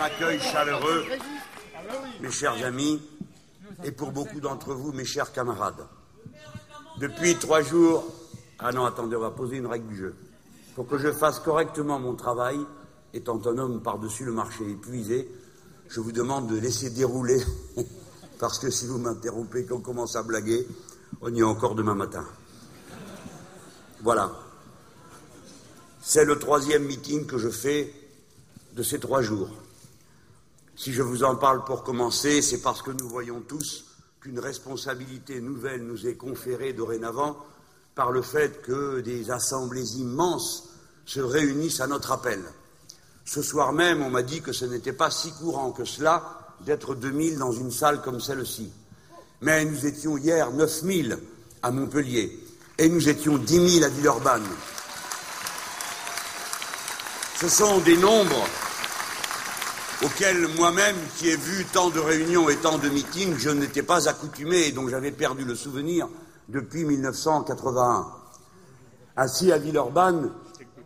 accueil chaleureux, mes chers amis, et pour beaucoup d'entre vous, mes chers camarades. Depuis trois jours, ah non, attendez, on va poser une règle du jeu. Pour que je fasse correctement mon travail, étant un homme par-dessus le marché épuisé, je vous demande de laisser dérouler, parce que si vous m'interrompez, qu'on commence à blaguer, on y est encore demain matin. Voilà. C'est le troisième meeting que je fais de ces trois jours. Si je vous en parle pour commencer, c'est parce que nous voyons tous qu'une responsabilité nouvelle nous est conférée dorénavant par le fait que des assemblées immenses se réunissent à notre appel. Ce soir même, on m'a dit que ce n'était pas si courant que cela d'être 2000 dans une salle comme celle-ci. Mais nous étions hier 9000 à Montpellier et nous étions 10 000 à Villeurbanne. Ce sont des nombres auxquels moi-même, qui ai vu tant de réunions et tant de meetings, je n'étais pas accoutumé et dont j'avais perdu le souvenir depuis 1981. Assis à Villeurbanne,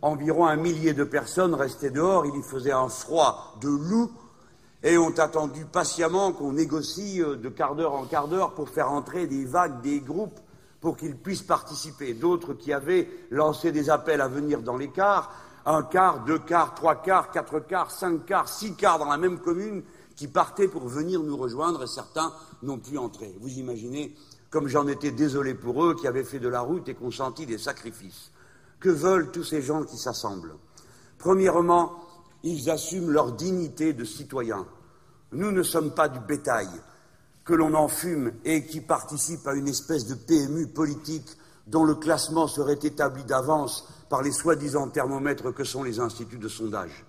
environ un millier de personnes restaient dehors, il y faisait un froid de loup et ont attendu patiemment qu'on négocie euh, de quart d'heure en quart d'heure pour faire entrer des vagues, des groupes pour qu'ils puissent participer. D'autres qui avaient lancé des appels à venir dans les un quart, deux quarts, trois quarts, quatre quarts, cinq quarts, six quarts dans la même commune, qui partaient pour venir nous rejoindre et certains n'ont pu entrer. Vous imaginez comme j'en étais désolé pour eux qui avaient fait de la route et consenti des sacrifices. Que veulent tous ces gens qui s'assemblent? Premièrement, ils assument leur dignité de citoyens. Nous ne sommes pas du bétail que l'on enfume et qui participe à une espèce de PMU politique dont le classement serait établi d'avance par les soi-disant thermomètres que sont les instituts de sondage.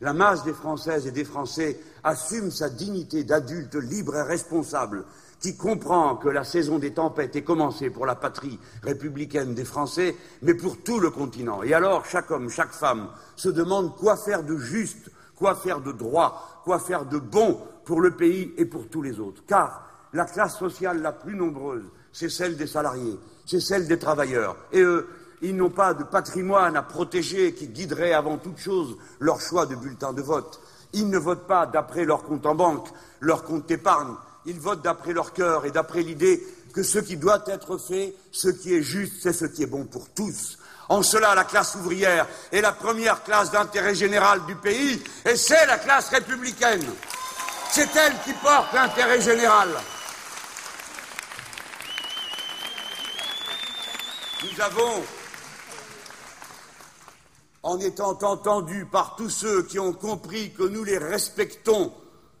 La masse des Françaises et des Français assume sa dignité d'adulte libre et responsable, qui comprend que la saison des tempêtes est commencée pour la patrie républicaine des Français, mais pour tout le continent. Et alors, chaque homme, chaque femme se demande quoi faire de juste, quoi faire de droit, quoi faire de bon pour le pays et pour tous les autres. Car la classe sociale la plus nombreuse, c'est celle des salariés, c'est celle des travailleurs. Et eux, ils n'ont pas de patrimoine à protéger qui guiderait avant toute chose leur choix de bulletin de vote. Ils ne votent pas d'après leur compte en banque, leur compte d'épargne. Ils votent d'après leur cœur et d'après l'idée que ce qui doit être fait, ce qui est juste, c'est ce qui est bon pour tous. En cela, la classe ouvrière est la première classe d'intérêt général du pays, et c'est la classe républicaine. C'est elle qui porte l'intérêt général. Nous avons, en étant entendus par tous ceux qui ont compris que nous les respectons,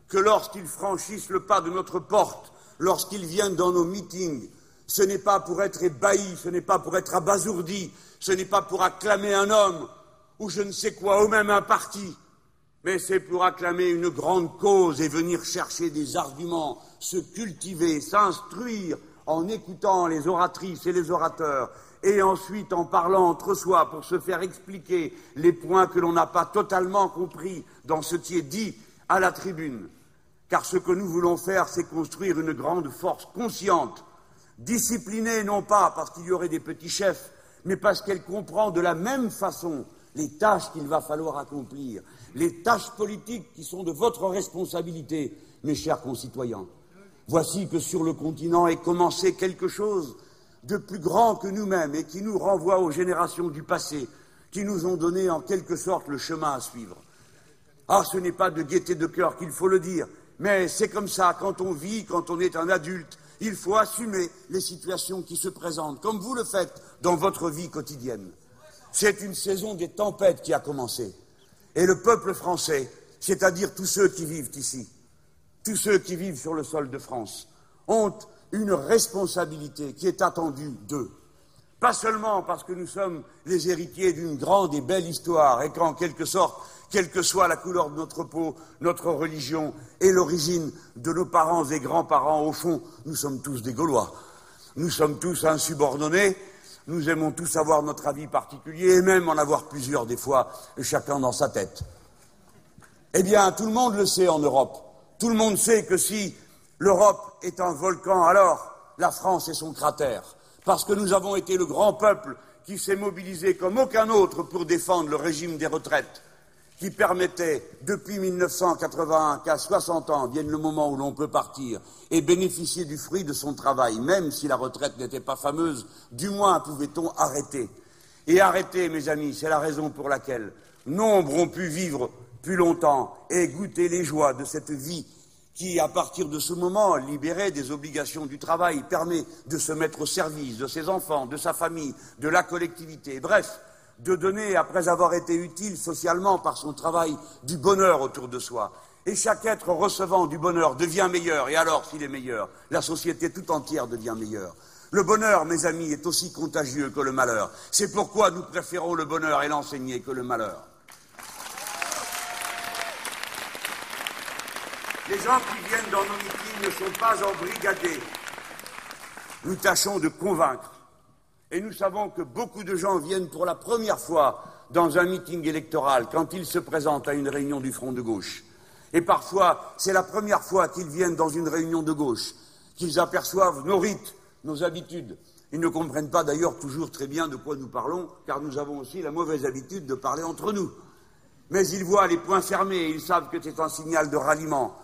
que lorsqu'ils franchissent le pas de notre porte, lorsqu'ils viennent dans nos meetings, ce n'est pas pour être ébahis, ce n'est pas pour être abasourdis, ce n'est pas pour acclamer un homme ou je ne sais quoi, ou même un parti, mais c'est pour acclamer une grande cause et venir chercher des arguments, se cultiver, s'instruire en écoutant les oratrices et les orateurs, et ensuite en parlant entre soi pour se faire expliquer les points que l'on n'a pas totalement compris dans ce qui est dit à la tribune. Car ce que nous voulons faire, c'est construire une grande force consciente, disciplinée non pas parce qu'il y aurait des petits chefs, mais parce qu'elle comprend de la même façon les tâches qu'il va falloir accomplir, les tâches politiques qui sont de votre responsabilité, mes chers concitoyens. Voici que sur le continent est commencé quelque chose de plus grand que nous-mêmes et qui nous renvoie aux générations du passé, qui nous ont donné en quelque sorte le chemin à suivre. Ah, ce n'est pas de gaieté de cœur qu'il faut le dire, mais c'est comme ça, quand on vit, quand on est un adulte, il faut assumer les situations qui se présentent, comme vous le faites dans votre vie quotidienne. C'est une saison des tempêtes qui a commencé. Et le peuple français, c'est-à-dire tous ceux qui vivent ici, tous ceux qui vivent sur le sol de France, ont une responsabilité qui est attendue d'eux. Pas seulement parce que nous sommes les héritiers d'une grande et belle histoire et qu'en quelque sorte, quelle que soit la couleur de notre peau, notre religion et l'origine de nos parents et grands-parents, au fond, nous sommes tous des Gaulois. Nous sommes tous insubordonnés, nous aimons tous avoir notre avis particulier et même en avoir plusieurs des fois, chacun dans sa tête. Eh bien, tout le monde le sait en Europe. Tout le monde sait que si l'Europe est un volcan, alors la France est son cratère. Parce que nous avons été le grand peuple qui s'est mobilisé comme aucun autre pour défendre le régime des retraites qui permettait, depuis 1981, qu'à 60 ans vienne le moment où l'on peut partir et bénéficier du fruit de son travail, même si la retraite n'était pas fameuse, du moins pouvait-on arrêter. Et arrêter, mes amis, c'est la raison pour laquelle nombre ont pu vivre plus longtemps et goûter les joies de cette vie qui, à partir de ce moment, libérée des obligations du travail, permet de se mettre au service de ses enfants, de sa famille, de la collectivité. Bref, de donner, après avoir été utile socialement par son travail, du bonheur autour de soi. Et chaque être recevant du bonheur devient meilleur, et alors, s'il est meilleur, la société tout entière devient meilleure. Le bonheur, mes amis, est aussi contagieux que le malheur. C'est pourquoi nous préférons le bonheur et l'enseigner que le malheur. Les gens qui viennent dans nos meetings ne sont pas embrigadés. Nous tâchons de convaincre et nous savons que beaucoup de gens viennent pour la première fois dans un meeting électoral quand ils se présentent à une réunion du Front de gauche. Et parfois, c'est la première fois qu'ils viennent dans une réunion de gauche, qu'ils aperçoivent nos rites, nos habitudes. Ils ne comprennent pas d'ailleurs toujours très bien de quoi nous parlons, car nous avons aussi la mauvaise habitude de parler entre nous. Mais ils voient les poings fermés, ils savent que c'est un signal de ralliement,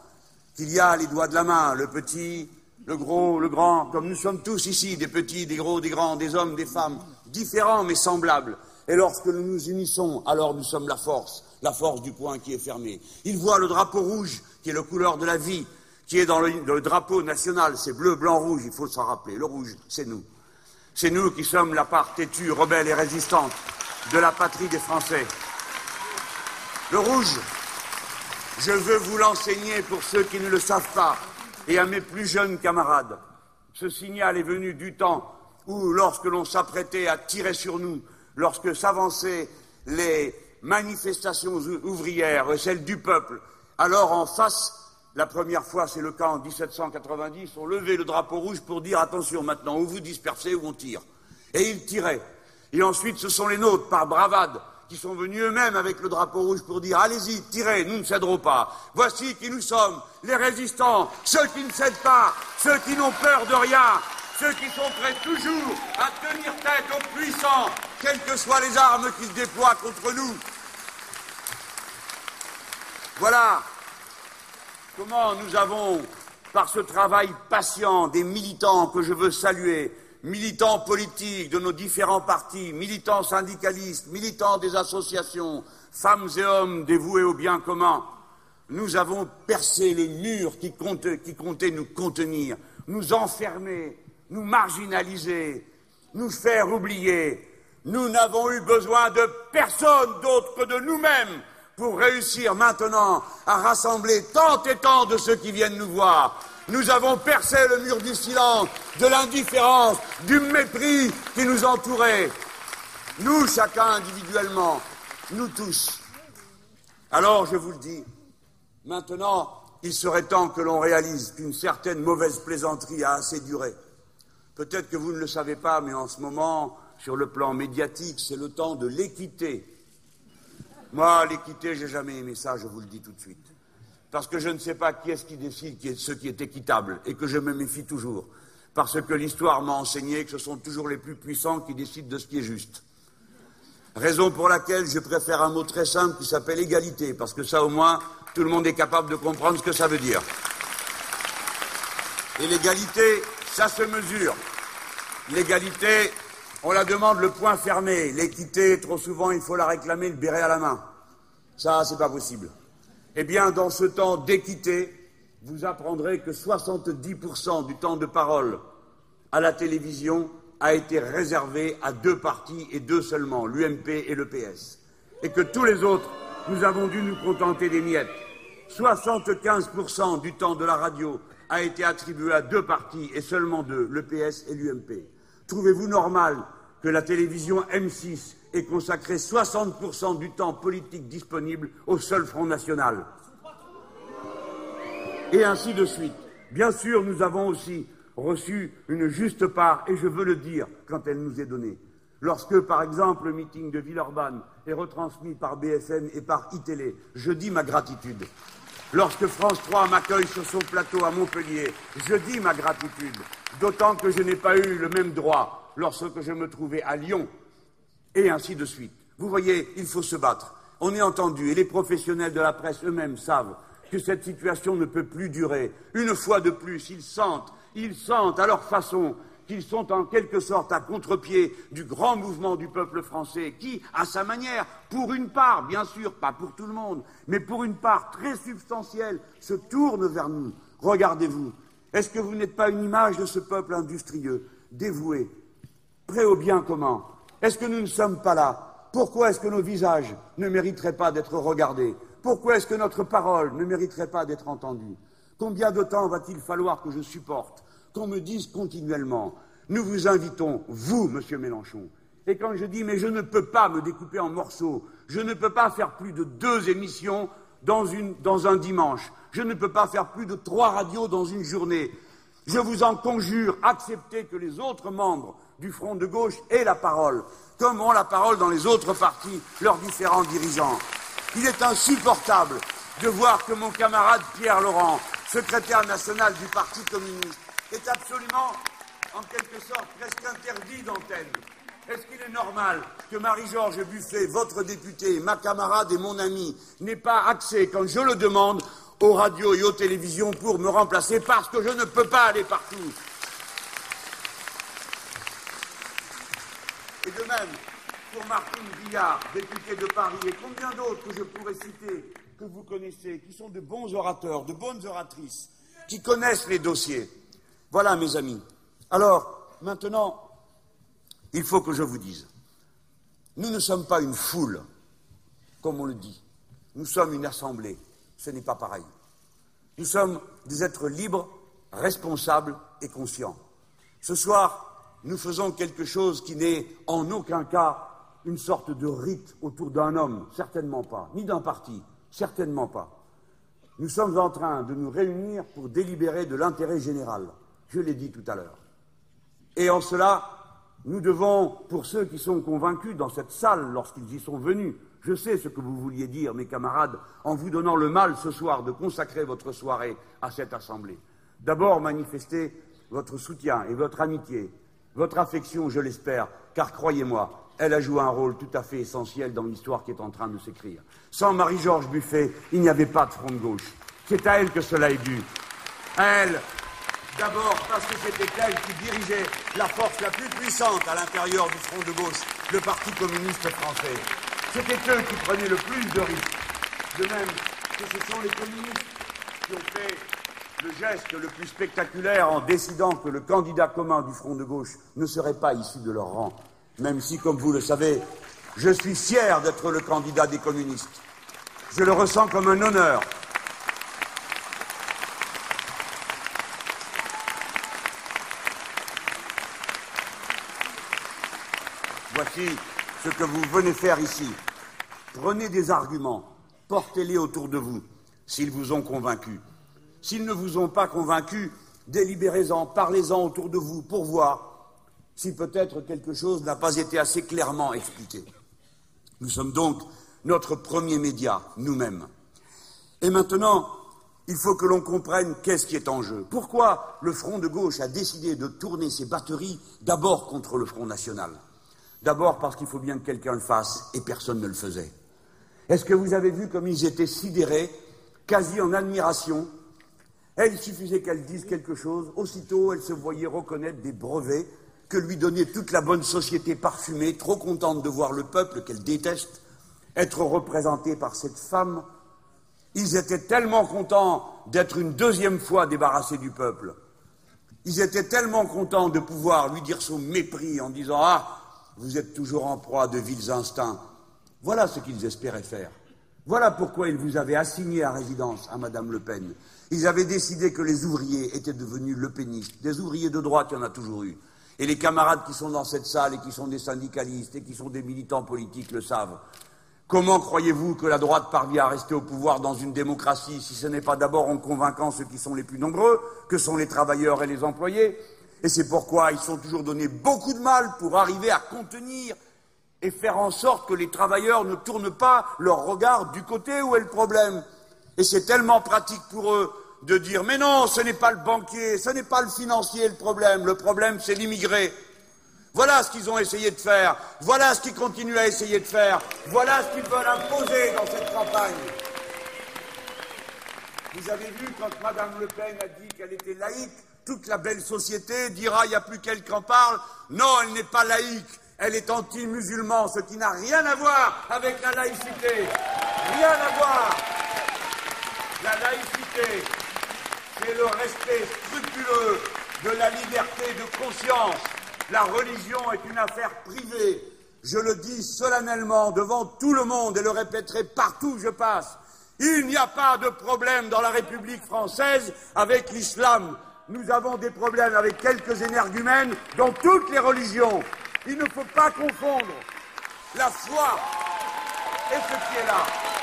qu'il y a les doigts de la main, le petit, le gros, le grand, comme nous sommes tous ici, des petits, des gros, des grands, des hommes, des femmes, différents mais semblables. Et lorsque nous nous unissons, alors nous sommes la force, la force du point qui est fermé. Ils voient le drapeau rouge, qui est la couleur de la vie, qui est dans le, drapeau national, c'est bleu, blanc, rouge, il faut s'en rappeler. Le rouge, c'est nous. C'est nous qui sommes la part têtue, rebelle et résistante de la patrie des Français. Le rouge, je veux vous l'enseigner pour ceux qui ne le savent pas et à mes plus jeunes camarades. Ce signal est venu du temps où, lorsque l'on s'apprêtait à tirer sur nous, lorsque s'avançaient les manifestations ouvrières, celles du peuple, alors en face, la première fois, c'est le cas en 1790, on levait le drapeau rouge pour dire attention maintenant, ou vous dispersez ou on tire. Et ils tiraient. Et ensuite, ce sont les nôtres, par bravade, qui sont venus eux-mêmes avec le drapeau rouge pour dire Allez-y, tirez, nous ne céderons pas. Voici qui nous sommes, les résistants, ceux qui ne cèdent pas, ceux qui n'ont peur de rien, ceux qui sont prêts toujours à tenir tête aux puissants, quelles que soient les armes qu'ils déploient contre nous. Voilà comment nous avons, par ce travail patient des militants que je veux saluer, militants politiques de nos différents partis, militants syndicalistes, militants des associations, femmes et hommes dévoués au bien commun, nous avons percé les murs qui comptaient nous contenir, nous enfermer, nous marginaliser, nous faire oublier. Nous n'avons eu besoin de personne d'autre que de nous-mêmes pour réussir maintenant à rassembler tant et tant de ceux qui viennent nous voir nous avons percé le mur du silence, de l'indifférence, du mépris qui nous entourait. Nous, chacun individuellement, nous tous. Alors, je vous le dis, maintenant, il serait temps que l'on réalise qu'une certaine mauvaise plaisanterie a assez duré. Peut-être que vous ne le savez pas, mais en ce moment, sur le plan médiatique, c'est le temps de l'équité. Moi, l'équité, j'ai jamais aimé ça, je vous le dis tout de suite parce que je ne sais pas qui est-ce qui décide qui ce qui est équitable, et que je me méfie toujours, parce que l'histoire m'a enseigné que ce sont toujours les plus puissants qui décident de ce qui est juste. Raison pour laquelle je préfère un mot très simple qui s'appelle égalité, parce que ça au moins, tout le monde est capable de comprendre ce que ça veut dire. Et l'égalité, ça se mesure. L'égalité, on la demande le point fermé. L'équité, trop souvent, il faut la réclamer le béret à la main. Ça, c'est pas possible. Eh bien, dans ce temps d'équité, vous apprendrez que 70% du temps de parole à la télévision a été réservé à deux partis et deux seulement, l'UMP et le PS. Et que tous les autres, nous avons dû nous contenter des miettes. 75% du temps de la radio a été attribué à deux partis et seulement deux, le PS et l'UMP. Trouvez-vous normal que la télévision M6 ait consacré 60% du temps politique disponible au seul Front National. Et ainsi de suite. Bien sûr, nous avons aussi reçu une juste part, et je veux le dire quand elle nous est donnée. Lorsque, par exemple, le meeting de Villeurbanne est retransmis par BFM et par iTélé, je dis ma gratitude. Lorsque France 3 m'accueille sur son plateau à Montpellier, je dis ma gratitude, d'autant que je n'ai pas eu le même droit lorsque je me trouvais à Lyon, et ainsi de suite. Vous voyez, il faut se battre. on est entendu, et les professionnels de la presse eux-mêmes savent que cette situation ne peut plus durer. Une fois de plus, ils sentent, ils sentent à leur façon qu'ils sont en quelque sorte à contre-pied du grand mouvement du peuple français, qui, à sa manière, pour une part, bien sûr, pas pour tout le monde, mais pour une part très substantielle, se tourne vers nous. Regardez-vous. Est-ce que vous n'êtes pas une image de ce peuple industrieux, dévoué, prêt au bien commun Est-ce que nous ne sommes pas là? Pourquoi est-ce que nos visages ne mériteraient pas d'être regardés? Pourquoi est-ce que notre parole ne mériterait pas d'être entendue? Combien de temps va-t-il falloir que je supporte qu'on me dise continuellement Nous vous invitons, vous, monsieur Mélenchon. Et quand je dis mais je ne peux pas me découper en morceaux, je ne peux pas faire plus de deux émissions dans, dans un dimanche, je ne peux pas faire plus de trois radios dans une journée, je vous en conjure, acceptez que les autres membres du Front de gauche aient la parole, comme ont la parole dans les autres partis leurs différents dirigeants. Il est insupportable de voir que mon camarade Pierre Laurent, secrétaire national du Parti communiste, est absolument, en quelque sorte, presque interdit d'antenne. Est-ce qu'il est normal que Marie-Georges Buffet, votre députée, ma camarade et mon amie, n'ait pas accès, quand je le demande, aux radios et aux télévisions pour me remplacer parce que je ne peux pas aller partout de même, pour Martine Villard, députée de Paris, et combien d'autres que je pourrais citer, que vous connaissez, qui sont de bons orateurs, de bonnes oratrices, qui connaissent les dossiers. Voilà, mes amis. Alors, maintenant, il faut que je vous dise, nous ne sommes pas une foule, comme on le dit. Nous sommes une assemblée. Ce n'est pas pareil. Nous sommes des êtres libres, responsables et conscients. Ce soir, nous faisons quelque chose qui n'est en aucun cas une sorte de rite autour d'un homme, certainement pas, ni d'un parti, certainement pas. Nous sommes en train de nous réunir pour délibérer de l'intérêt général, je l'ai dit tout à l'heure. Et en cela, nous devons, pour ceux qui sont convaincus dans cette salle lorsqu'ils y sont venus, je sais ce que vous vouliez dire, mes camarades, en vous donnant le mal ce soir de consacrer votre soirée à cette assemblée. D'abord, manifester votre soutien et votre amitié, votre affection, je l'espère, car croyez-moi, elle a joué un rôle tout à fait essentiel dans l'histoire qui est en train de s'écrire. Sans Marie-Georges Buffet, il n'y avait pas de front de gauche. C'est à elle que cela est dû. À elle, d'abord parce que c'était elle qui dirigeait la force la plus puissante à l'intérieur du front de gauche, le Parti communiste français. C'était eux qui prenaient le plus de risques. De même que ce sont les communistes qui ont fait le geste le plus spectaculaire en décidant que le candidat commun du front de gauche ne serait pas issu de leur rang, même si, comme vous le savez, je suis fier d'être le candidat des communistes. Je le ressens comme un honneur. Voici ce que vous venez faire ici. Prenez des arguments, portez-les autour de vous, s'ils vous ont convaincu. S'ils ne vous ont pas convaincu, délibérez-en, parlez-en autour de vous pour voir si peut-être quelque chose n'a pas été assez clairement expliqué. Nous sommes donc notre premier média, nous-mêmes. Et maintenant, il faut que l'on comprenne qu'est-ce qui est en jeu. Pourquoi le Front de gauche a décidé de tourner ses batteries d'abord contre le Front national? D'abord parce qu'il faut bien que quelqu'un le fasse et personne ne le faisait. Est-ce que vous avez vu comme ils étaient sidérés, quasi en admiration Elle, il suffisait qu'elle dise quelque chose, aussitôt elle se voyait reconnaître des brevets que lui donner toute la bonne société parfumée, trop contente de voir le peuple qu'elle déteste être représenté par cette femme. Ils étaient tellement contents d'être une deuxième fois débarrassés du peuple. Ils étaient tellement contents de pouvoir lui dire son mépris en disant Ah, vous êtes toujours en proie de vils instincts. Voilà ce qu'ils espéraient faire. Voilà pourquoi ils vous avaient assigné à résidence à Madame Le Pen. Ils avaient décidé que les ouvriers étaient devenus le pénistes. Des ouvriers de droite, il y en a toujours eu. Et les camarades qui sont dans cette salle et qui sont des syndicalistes et qui sont des militants politiques le savent. Comment croyez-vous que la droite parvient à rester au pouvoir dans une démocratie si ce n'est pas d'abord en convainquant ceux qui sont les plus nombreux, que sont les travailleurs et les employés? Et c'est pourquoi ils sont toujours donné beaucoup de mal pour arriver à contenir et faire en sorte que les travailleurs ne tournent pas leur regard du côté où est le problème. Et c'est tellement pratique pour eux de dire mais non, ce n'est pas le banquier, ce n'est pas le financier le problème, le problème c'est l'immigré. Voilà ce qu'ils ont essayé de faire. Voilà ce qu'ils continuent à essayer de faire. Voilà ce qu'ils veulent imposer dans cette campagne. Vous avez vu quand Mme Le Pen a dit qu'elle était laïque, toute la belle société dira il n'y a plus qu'elle qui en parle. Non, elle n'est pas laïque. Elle est anti-musulman, ce qui n'a rien à voir avec la laïcité. Rien à voir. La laïcité, c'est le respect scrupuleux de la liberté de conscience. La religion est une affaire privée. Je le dis solennellement devant tout le monde et le répéterai partout où je passe. Il n'y a pas de problème dans la République française avec l'islam. Nous avons des problèmes avec quelques énergumènes dans toutes les religions. Il ne faut pas confondre la foi et ce qui est là.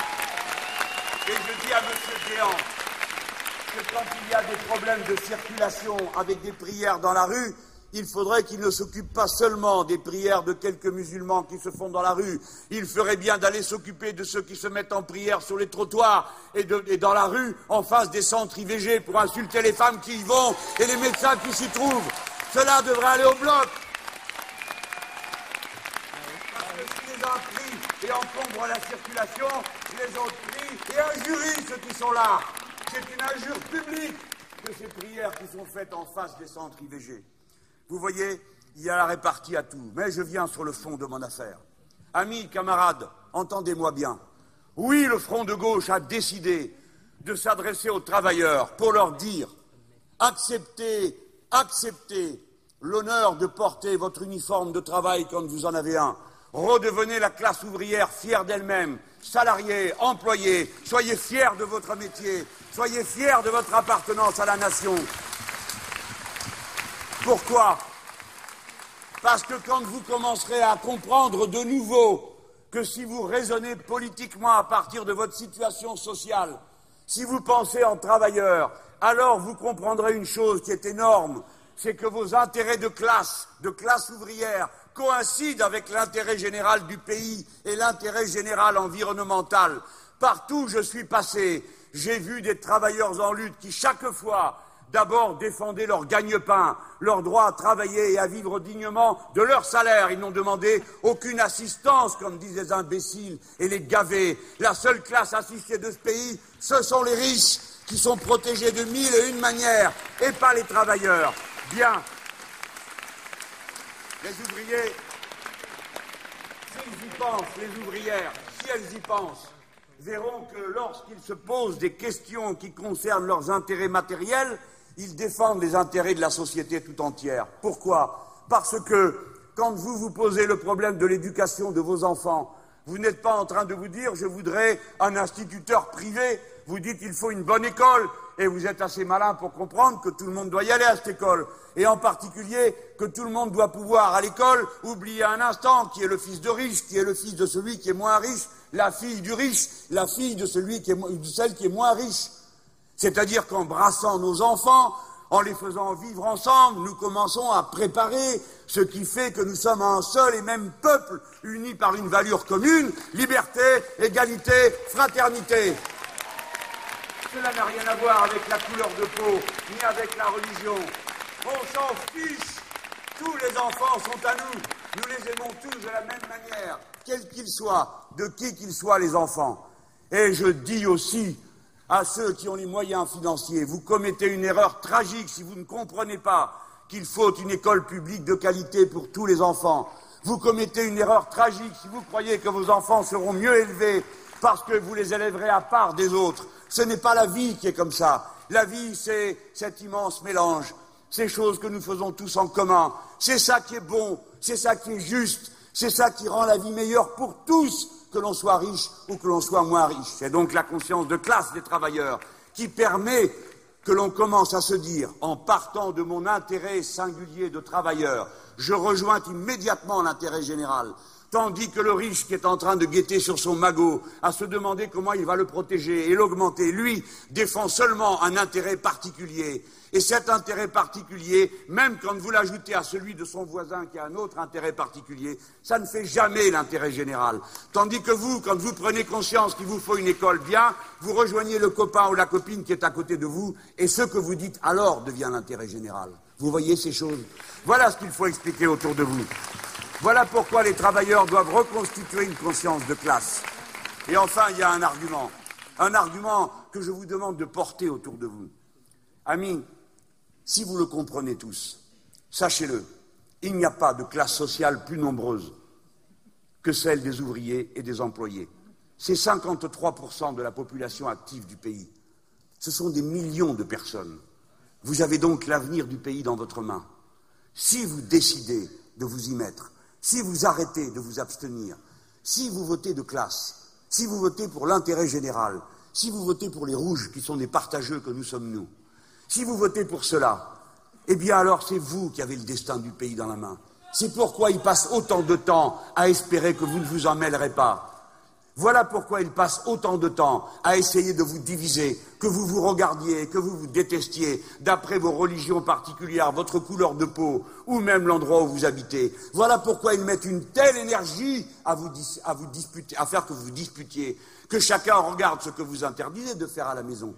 Et je dis à M. Géant que quand il y a des problèmes de circulation avec des prières dans la rue, il faudrait qu'il ne s'occupe pas seulement des prières de quelques musulmans qui se font dans la rue, il ferait bien d'aller s'occuper de ceux qui se mettent en prière sur les trottoirs et, dans la rue en face des centres IVG pour insulter les femmes qui y vont et les médecins qui s'y trouvent. Cela devrait aller au bloc. Parce que si les uns prient et encombrent la circulation, les autres et injurient ceux qui sont là. C'est une injure publique de ces prières qui sont faites en face des centres IVG. Vous voyez, il y a la répartie à tout. Mais je viens sur le fond de mon affaire. Amis, camarades, entendez-moi bien. Oui, le front de gauche a décidé de s'adresser aux travailleurs pour leur dire acceptez, acceptez l'honneur de porter votre uniforme de travail quand vous en avez un. Redevenez la classe ouvrière fière d'elle-même, salariés, employés, soyez fiers de votre métier, soyez fiers de votre appartenance à la nation. Pourquoi? Parce que quand vous commencerez à comprendre de nouveau que si vous raisonnez politiquement à partir de votre situation sociale, si vous pensez en travailleur, alors vous comprendrez une chose qui est énorme, c'est que vos intérêts de classe, de classe ouvrière, coïncident avec l'intérêt général du pays et l'intérêt général environnemental. Partout où je suis passé, j'ai vu des travailleurs en lutte qui, chaque fois, d'abord défendaient leur gagne-pain, leur droit à travailler et à vivre dignement de leur salaire. Ils n'ont demandé aucune assistance, comme disent les imbéciles et les gavés. La seule classe assistée de ce pays, ce sont les riches qui sont protégés de mille et une manières, et pas les travailleurs. Bien. Les ouvriers, s'ils y pensent, les ouvrières, si elles y pensent, verront que lorsqu'ils se posent des questions qui concernent leurs intérêts matériels, ils défendent les intérêts de la société tout entière. Pourquoi? Parce que quand vous vous posez le problème de l'éducation de vos enfants, vous n'êtes pas en train de vous dire je voudrais un instituteur privé, vous dites il faut une bonne école, et vous êtes assez malin pour comprendre que tout le monde doit y aller à cette école, et en particulier que tout le monde doit pouvoir à l'école oublier un instant qui est le fils de riche, qui est le fils de celui qui est moins riche, la fille du riche, la fille de de celle qui est moins riche. C'est-à-dire qu'en brassant nos enfants, en les faisant vivre ensemble, nous commençons à préparer ce qui fait que nous sommes un seul et même peuple, unis par une valeur commune, liberté, égalité, fraternité. Cela n'a rien à voir avec la couleur de peau, ni avec la religion. On s'en fiche. Tous les enfants sont à nous. Nous les aimons tous de la même manière, quels qu'ils soient, de qui qu'ils soient les enfants. Et je dis aussi à ceux qui ont les moyens financiers. Vous commettez une erreur tragique si vous ne comprenez pas qu'il faut une école publique de qualité pour tous les enfants. Vous commettez une erreur tragique si vous croyez que vos enfants seront mieux élevés parce que vous les élèverez à part des autres. Ce n'est pas la vie qui est comme ça. La vie, c'est cet immense mélange, ces choses que nous faisons tous en commun. C'est ça qui est bon, c'est ça qui est juste, c'est ça qui rend la vie meilleure pour tous que l'on soit riche ou que l'on soit moins riche. C'est donc la conscience de classe des travailleurs qui permet que l'on commence à se dire, en partant de mon intérêt singulier de travailleur, je rejoins immédiatement l'intérêt général. Tandis que le riche qui est en train de guetter sur son magot, à se demander comment il va le protéger et l'augmenter, lui défend seulement un intérêt particulier. Et cet intérêt particulier, même quand vous l'ajoutez à celui de son voisin qui a un autre intérêt particulier, ça ne fait jamais l'intérêt général. Tandis que vous, quand vous prenez conscience qu'il vous faut une école bien, vous rejoignez le copain ou la copine qui est à côté de vous, et ce que vous dites alors devient l'intérêt général. Vous voyez ces choses? Voilà ce qu'il faut expliquer autour de vous. Voilà pourquoi les travailleurs doivent reconstituer une conscience de classe. Et enfin, il y a un argument, un argument que je vous demande de porter autour de vous. Amis, si vous le comprenez tous, sachez-le, il n'y a pas de classe sociale plus nombreuse que celle des ouvriers et des employés. C'est 53% de la population active du pays. Ce sont des millions de personnes. Vous avez donc l'avenir du pays dans votre main. Si vous décidez de vous y mettre, si vous arrêtez de vous abstenir, si vous votez de classe, si vous votez pour l'intérêt général, si vous votez pour les rouges qui sont des partageux que nous sommes nous, si vous votez pour cela, eh bien alors c'est vous qui avez le destin du pays dans la main. C'est pourquoi il passe autant de temps à espérer que vous ne vous en mêlerez pas. Voilà pourquoi il passe autant de temps à essayer de vous diviser, que vous vous regardiez, que vous vous détestiez, d'après vos religions particulières, votre couleur de peau, ou même l'endroit où vous habitez. Voilà pourquoi ils mettent une telle énergie à vous, à disputer, à faire que vous vous disputiez, que chacun regarde ce que vous interdisez de faire à la maison.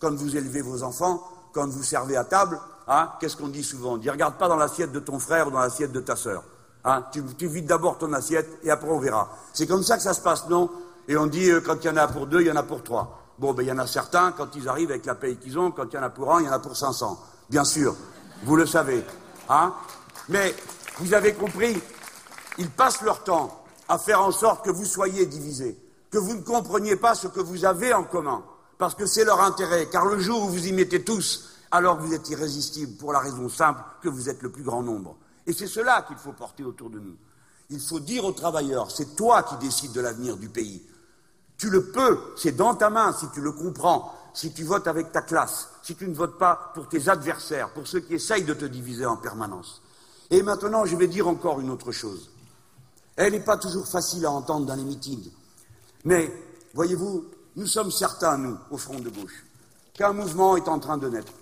Quand vous élevez vos enfants, quand vous servez à table, hein, qu'est-ce qu'on dit souvent? On dit regarde pas dans l'assiette de ton frère ou dans l'assiette de ta sœur. Hein, tu, vides d'abord ton assiette et après on verra. C'est comme ça que ça se passe, non? Et on dit, euh, quand il y en a pour deux, il y en a pour trois. Bon, ben il y en a certains, quand ils arrivent avec la paye qu'ils ont, quand il y en a pour un, il y en a pour 500. Bien sûr, vous le savez. Hein Mais vous avez compris, ils passent leur temps à faire en sorte que vous soyez divisés, que vous ne compreniez pas ce que vous avez en commun, parce que c'est leur intérêt, car le jour où vous y mettez tous, alors vous êtes irrésistible pour la raison simple que vous êtes le plus grand nombre. Et c'est cela qu'il faut porter autour de nous. Il faut dire aux travailleurs, c'est toi qui décides de l'avenir du pays. Tu le peux, c'est dans ta main si tu le comprends, si tu votes avec ta classe, si tu ne votes pas pour tes adversaires, pour ceux qui essayent de te diviser en permanence. Et maintenant, je vais dire encore une autre chose. Elle n'est pas toujours facile à entendre dans les meetings. Mais, voyez-vous, nous sommes certains, nous, au front de gauche, qu'un mouvement est en train de naître,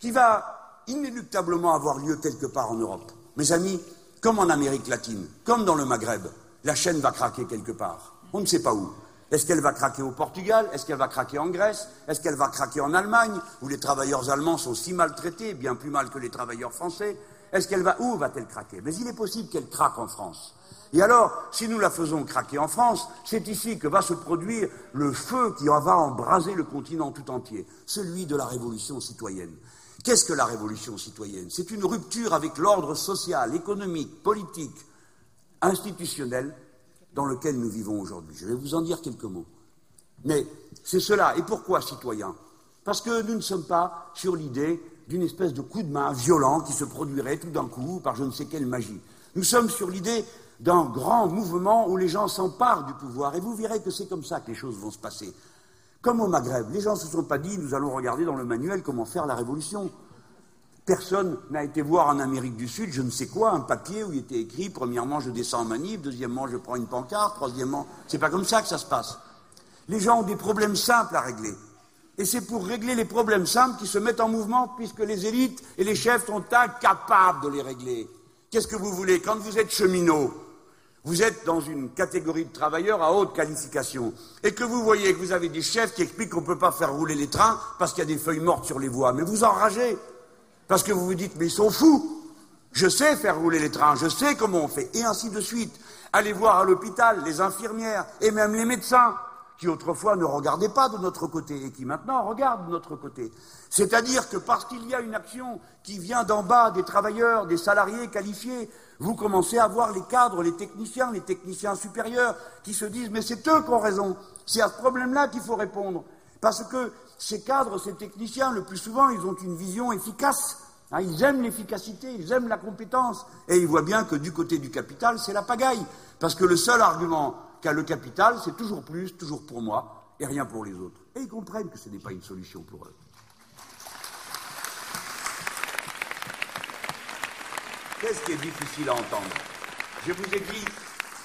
qui va inéluctablement avoir lieu quelque part en Europe. Mes amis, comme en Amérique latine, comme dans le Maghreb, la chaîne va craquer quelque part. On ne sait pas où. Est-ce qu'elle va craquer au Portugal? Est-ce qu'elle va craquer en Grèce? Est-ce qu'elle va craquer en Allemagne, où les travailleurs allemands sont si maltraités, bien plus mal que les travailleurs français? Est-ce qu'elle va où va-t-elle craquer? Mais il est possible qu'elle craque en France. Et alors, si nous la faisons craquer en France, c'est ici que va se produire le feu qui va embraser le continent tout entier, celui de la révolution citoyenne. Qu'est-ce que la révolution citoyenne? C'est une rupture avec l'ordre social, économique, politique, institutionnel dans lequel nous vivons aujourd'hui. Je vais vous en dire quelques mots. Mais c'est cela. Et pourquoi citoyen? Parce que nous ne sommes pas sur l'idée d'une espèce de coup de main violent qui se produirait tout d'un coup par je ne sais quelle magie. Nous sommes sur l'idée d'un grand mouvement où les gens s'emparent du pouvoir. Et vous verrez que c'est comme ça que les choses vont se passer. Comme au Maghreb, les gens ne se sont pas dit nous allons regarder dans le manuel comment faire la révolution. Personne n'a été voir en Amérique du Sud, je ne sais quoi, un papier où il était écrit premièrement je descends en manif, deuxièmement je prends une pancarte, troisièmement. C'est pas comme ça que ça se passe. Les gens ont des problèmes simples à régler. Et c'est pour régler les problèmes simples qu'ils se mettent en mouvement, puisque les élites et les chefs sont incapables de les régler. Qu'est-ce que vous voulez Quand vous êtes cheminot, vous êtes dans une catégorie de travailleurs à haute qualification et que vous voyez que vous avez des chefs qui expliquent qu'on ne peut pas faire rouler les trains parce qu'il y a des feuilles mortes sur les voies, mais vous enragez parce que vous vous dites mais ils sont fous. Je sais faire rouler les trains, je sais comment on fait et ainsi de suite. Allez voir à l'hôpital les infirmières et même les médecins qui autrefois ne regardaient pas de notre côté et qui maintenant regardent de notre côté. C'est-à-dire que parce qu'il y a une action qui vient d'en bas des travailleurs, des salariés qualifiés, vous commencez à voir les cadres, les techniciens, les techniciens supérieurs qui se disent mais c'est eux qui ont raison, c'est à ce problème-là qu'il faut répondre. Parce que ces cadres, ces techniciens, le plus souvent, ils ont une vision efficace. Hein, ils aiment l'efficacité, ils aiment la compétence. Et ils voient bien que du côté du capital, c'est la pagaille. Parce que le seul argument qu'a le capital, c'est toujours plus, toujours pour moi, et rien pour les autres. Et ils comprennent que ce n'est pas une solution pour eux. Qu'est-ce qui est difficile à entendre? Je vous ai dit,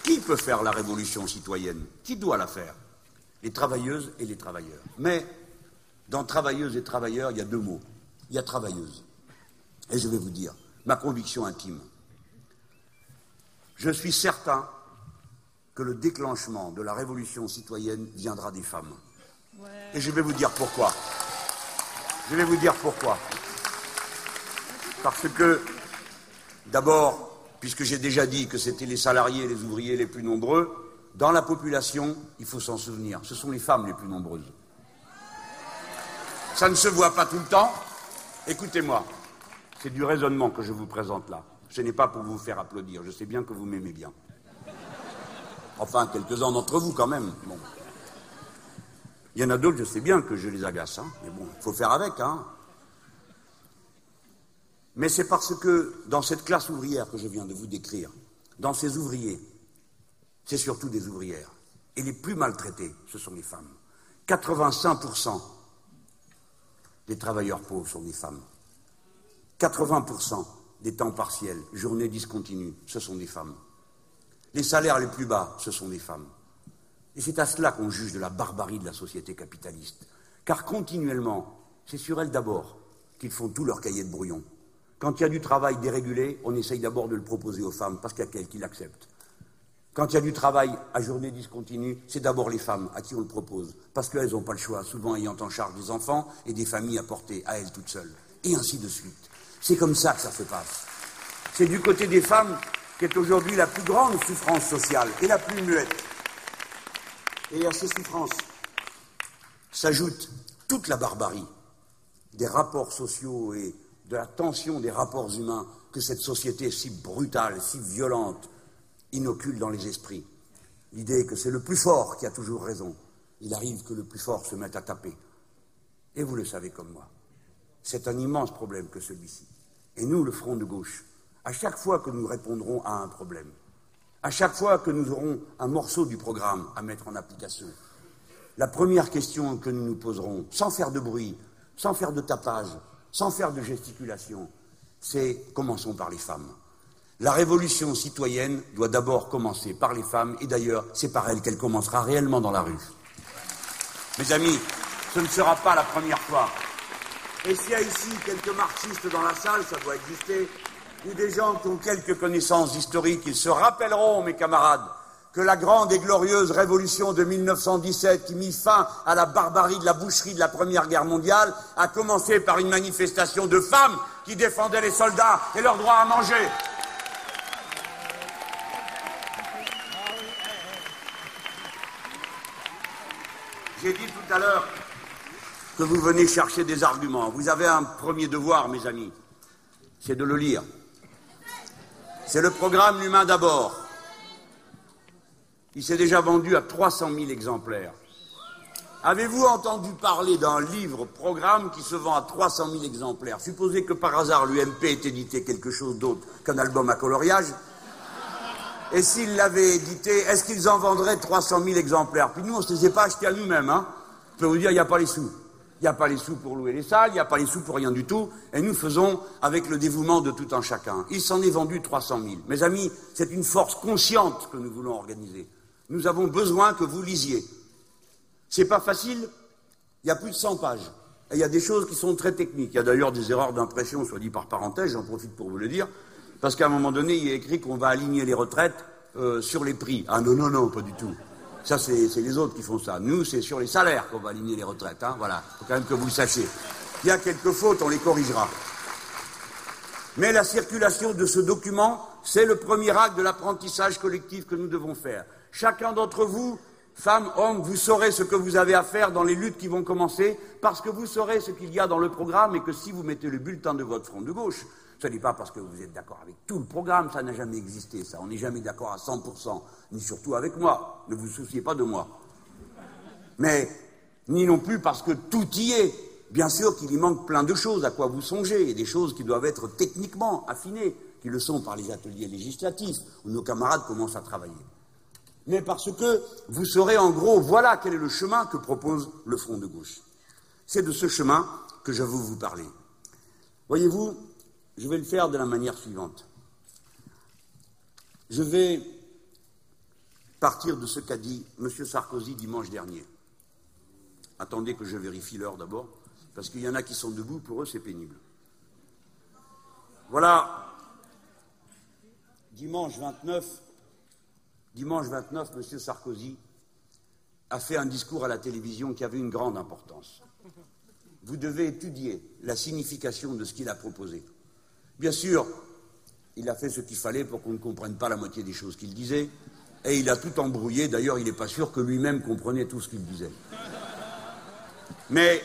Qui peut faire la révolution citoyenne? Qui doit la faire? Les travailleuses et les travailleurs. Mais dans travailleuses et travailleurs, il y a deux mots. Il y a travailleuses. Et je vais vous dire ma conviction intime. Je suis certain que le déclenchement de la révolution citoyenne viendra des femmes. Et je vais vous dire pourquoi. Je vais vous dire pourquoi. Parce que, d'abord, puisque j'ai déjà dit que c'était les salariés et les ouvriers les plus nombreux, dans la population, il faut s'en souvenir, ce sont les femmes les plus nombreuses. Ça ne se voit pas tout le temps. Écoutez-moi, c'est du raisonnement que je vous présente là. Ce n'est pas pour vous faire applaudir, je sais bien que vous m'aimez bien. Enfin, quelques-uns d'entre vous quand même. Il y en a d'autres, je sais bien que je les agace, hein. mais bon, il faut faire avec. Hein. Mais c'est parce que dans cette classe ouvrière que je viens de vous décrire, dans ces ouvriers, c'est surtout des ouvrières. Et les plus maltraités, ce sont les femmes. 85% des travailleurs pauvres sont des femmes. 80% des temps partiels, journées discontinues, ce sont des femmes. Les salaires les plus bas, ce sont des femmes. Et c'est à cela qu'on juge de la barbarie de la société capitaliste. Car continuellement, c'est sur elles d'abord qu'ils font tout leur cahier de brouillon. Quand il y a du travail dérégulé, on essaye d'abord de le proposer aux femmes parce qu'il y a qu'elles qui l'acceptent. Quand il y a du travail à journée discontinue, c'est d'abord les femmes à qui on le propose, parce qu'elles n'ont pas le choix, souvent ayant en charge des enfants et des familles à porter à elles toutes seules, et ainsi de suite. C'est comme ça que ça se passe. C'est du côté des femmes qu'est aujourd'hui la plus grande souffrance sociale et la plus muette. Et à ces souffrances s'ajoute toute la barbarie des rapports sociaux et de la tension des rapports humains que cette société si brutale, si violente, inocule dans les esprits. L'idée que c'est le plus fort qui a toujours raison. Il arrive que le plus fort se mette à taper. Et vous le savez comme moi. C'est un immense problème que celui-ci. Et nous, le Front de gauche, à chaque fois que nous répondrons à un problème, à chaque fois que nous aurons un morceau du programme à mettre en application, la première question que nous nous poserons, sans faire de bruit, sans faire de tapage, sans faire de gesticulation, c'est commençons par les femmes. La révolution citoyenne doit d'abord commencer par les femmes, et d'ailleurs, c'est par elles qu'elle commencera réellement dans la rue. Mes amis, ce ne sera pas la première fois. Et s'il y a ici quelques marxistes dans la salle, ça doit exister, ou des gens qui ont quelques connaissances historiques, ils se rappelleront, mes camarades, que la grande et glorieuse révolution de 1917, qui mit fin à la barbarie de la boucherie de la Première Guerre mondiale, a commencé par une manifestation de femmes qui défendaient les soldats et leur droit à manger. J'ai dit tout à l'heure que vous venez chercher des arguments. Vous avez un premier devoir, mes amis, c'est de le lire. C'est le programme L'humain d'abord. Il s'est déjà vendu à 300 000 exemplaires. Avez-vous entendu parler d'un livre programme qui se vend à 300 000 exemplaires? Supposez que par hasard l'UMP ait édité quelque chose d'autre qu'un album à coloriage. Et s'ils l'avaient édité, est-ce qu'ils en vendraient 300 000 exemplaires? Puis nous, on ne se les a pas achetés à nous-mêmes. Hein Je peux vous dire, il n'y a pas les sous. Il n'y a pas les sous pour louer les salles, il n'y a pas les sous pour rien du tout, et nous faisons avec le dévouement de tout un chacun. Il s'en est vendu 300 000. Mes amis, c'est une force consciente que nous voulons organiser. Nous avons besoin que vous lisiez. C'est pas facile, il y a plus de 100 pages. Et il y a des choses qui sont très techniques. Il y a d'ailleurs des erreurs d'impression, soit dit par parenthèse, j'en profite pour vous le dire, parce qu'à un moment donné, il est écrit qu'on va aligner les retraites euh, sur les prix. Ah non, non, non, pas du tout. Ça, c'est les autres qui font ça. Nous, c'est sur les salaires qu'on va aligner les retraites. Hein. Voilà, il faut quand même que vous le sachiez. Il y a quelques fautes, on les corrigera. Mais la circulation de ce document, c'est le premier acte de l'apprentissage collectif que nous devons faire. Chacun d'entre vous, femmes, hommes, vous saurez ce que vous avez à faire dans les luttes qui vont commencer, parce que vous saurez ce qu'il y a dans le programme et que si vous mettez le bulletin de votre front de gauche, ce n'est pas parce que vous êtes d'accord avec tout le programme, ça n'a jamais existé, ça. On n'est jamais d'accord à 100%, ni surtout avec moi. Ne vous souciez pas de moi. Mais, ni non plus parce que tout y est. Bien sûr qu'il y manque plein de choses à quoi vous songez, et des choses qui doivent être techniquement affinées, qui le sont par les ateliers législatifs, où nos camarades commencent à travailler. Mais parce que vous saurez en gros, voilà quel est le chemin que propose le Front de gauche. C'est de ce chemin que je veux vous parler. Voyez-vous, je vais le faire de la manière suivante. Je vais partir de ce qu'a dit M. Sarkozy dimanche dernier. Attendez que je vérifie l'heure d'abord, parce qu'il y en a qui sont debout, pour eux c'est pénible. Voilà, dimanche 29, dimanche 29, M. Sarkozy a fait un discours à la télévision qui avait une grande importance. Vous devez étudier la signification de ce qu'il a proposé. Bien sûr, il a fait ce qu'il fallait pour qu'on ne comprenne pas la moitié des choses qu'il disait, et il a tout embrouillé. D'ailleurs, il n'est pas sûr que lui-même comprenait tout ce qu'il disait. Mais,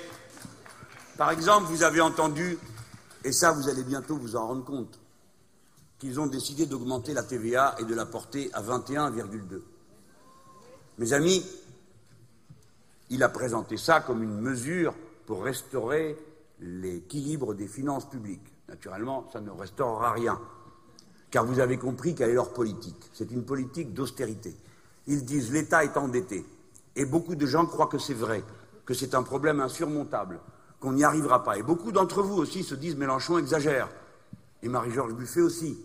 par exemple, vous avez entendu, et ça vous allez bientôt vous en rendre compte, qu'ils ont décidé d'augmenter la TVA et de la porter à 21,2. Mes amis, il a présenté ça comme une mesure pour restaurer l'équilibre des finances publiques. Naturellement, ça ne restaurera rien, car vous avez compris quelle est leur politique. C'est une politique d'austérité. Ils disent l'État est endetté, et beaucoup de gens croient que c'est vrai, que c'est un problème insurmontable, qu'on n'y arrivera pas. Et beaucoup d'entre vous aussi se disent Mélenchon exagère, et Marie-Georges Buffet aussi.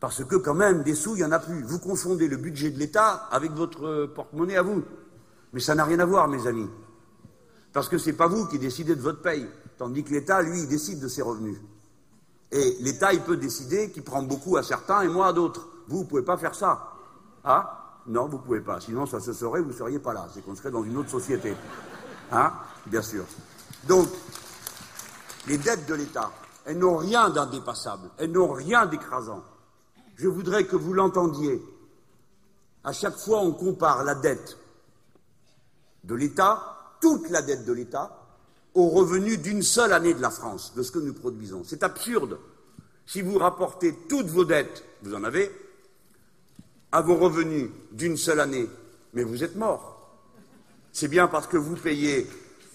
Parce que quand même, des sous, il n'y en a plus. Vous confondez le budget de l'État avec votre porte-monnaie à vous. Mais ça n'a rien à voir, mes amis. Parce que ce n'est pas vous qui décidez de votre paye, tandis que l'État, lui, il décide de ses revenus. Et l'État, il peut décider qu'il prend beaucoup à certains et moins à d'autres. Vous, vous ne pouvez pas faire ça. Ah Non, vous ne pouvez pas. Sinon, ça se saurait, vous ne seriez pas là. C'est qu'on serait dans une autre société. Hein? Bien sûr. Donc, les dettes de l'État, elles n'ont rien d'indépassable. Elles n'ont rien d'écrasant. Je voudrais que vous l'entendiez. À chaque fois, on compare la dette de l'État, toute la dette de l'État, au revenu d'une seule année de la France, de ce que nous produisons. C'est absurde. Si vous rapportez toutes vos dettes, vous en avez, à vos revenus d'une seule année, mais vous êtes mort. C'est bien parce que vous payez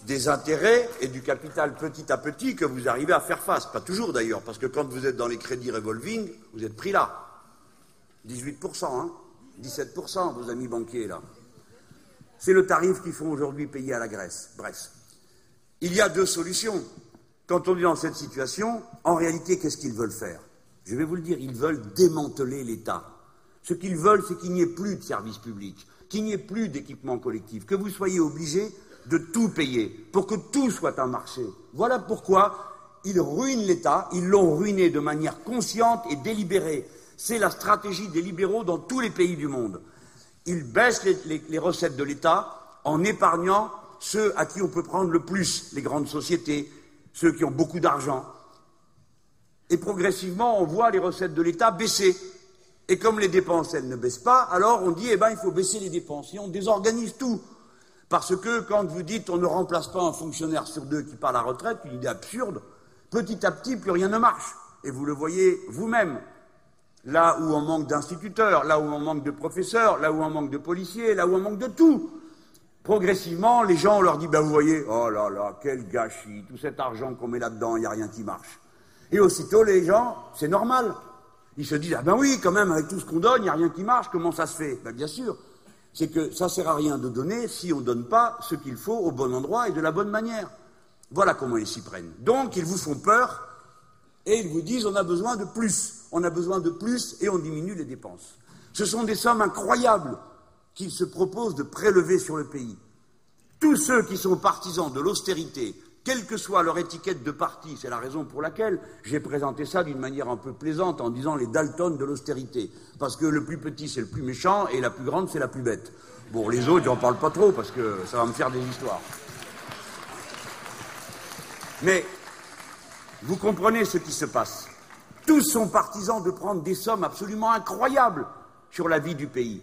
des intérêts et du capital petit à petit que vous arrivez à faire face. Pas toujours d'ailleurs, parce que quand vous êtes dans les crédits revolving, vous êtes pris là. 18%, hein 17%, vos amis banquiers, là. C'est le tarif qu'ils font aujourd'hui payer à la Grèce. Bref. Il y a deux solutions. Quand on est dans cette situation, en réalité, qu'est-ce qu'ils veulent faire? Je vais vous le dire, ils veulent démanteler l'État. Ce qu'ils veulent, c'est qu'il n'y ait plus de services publics, qu'il n'y ait plus d'équipements collectifs, que vous soyez obligés de tout payer pour que tout soit un marché. Voilà pourquoi ils ruinent l'État, ils l'ont ruiné de manière consciente et délibérée. C'est la stratégie des libéraux dans tous les pays du monde. Ils baissent les, recettes de l'État en épargnant ceux à qui on peut prendre le plus, les grandes sociétés, ceux qui ont beaucoup d'argent. Et progressivement, on voit les recettes de l'État baisser. Et comme les dépenses, elles ne baissent pas, alors on dit, eh ben, il faut baisser les dépenses. Et on désorganise tout. Parce que quand vous dites on ne remplace pas un fonctionnaire sur deux qui part à la retraite, une idée absurde, petit à petit, plus rien ne marche. Et vous le voyez vous-même là où on manque d'instituteurs, là où on manque de professeurs, là où on manque de policiers, là où on manque de tout. Progressivement, les gens, on leur dit, ben vous voyez, oh là là, quel gâchis, tout cet argent qu'on met là-dedans, il n'y a rien qui marche. Et aussitôt, les gens, c'est normal. Ils se disent, ah ben oui, quand même, avec tout ce qu'on donne, il n'y a rien qui marche, comment ça se fait? Ben bien sûr, c'est que ça ne sert à rien de donner si on ne donne pas ce qu'il faut au bon endroit et de la bonne manière. Voilà comment ils s'y prennent. Donc, ils vous font peur et ils vous disent, on a besoin de plus on a besoin de plus et on diminue les dépenses. Ce sont des sommes incroyables qu'ils se proposent de prélever sur le pays. Tous ceux qui sont partisans de l'austérité, quelle que soit leur étiquette de parti, c'est la raison pour laquelle j'ai présenté ça d'une manière un peu plaisante en disant les Dalton de l'austérité. Parce que le plus petit, c'est le plus méchant et la plus grande, c'est la plus bête. Bon, les autres, j'en parle pas trop parce que ça va me faire des histoires. Mais vous comprenez ce qui se passe. Tous sont partisans de prendre des sommes absolument incroyables sur la vie du pays.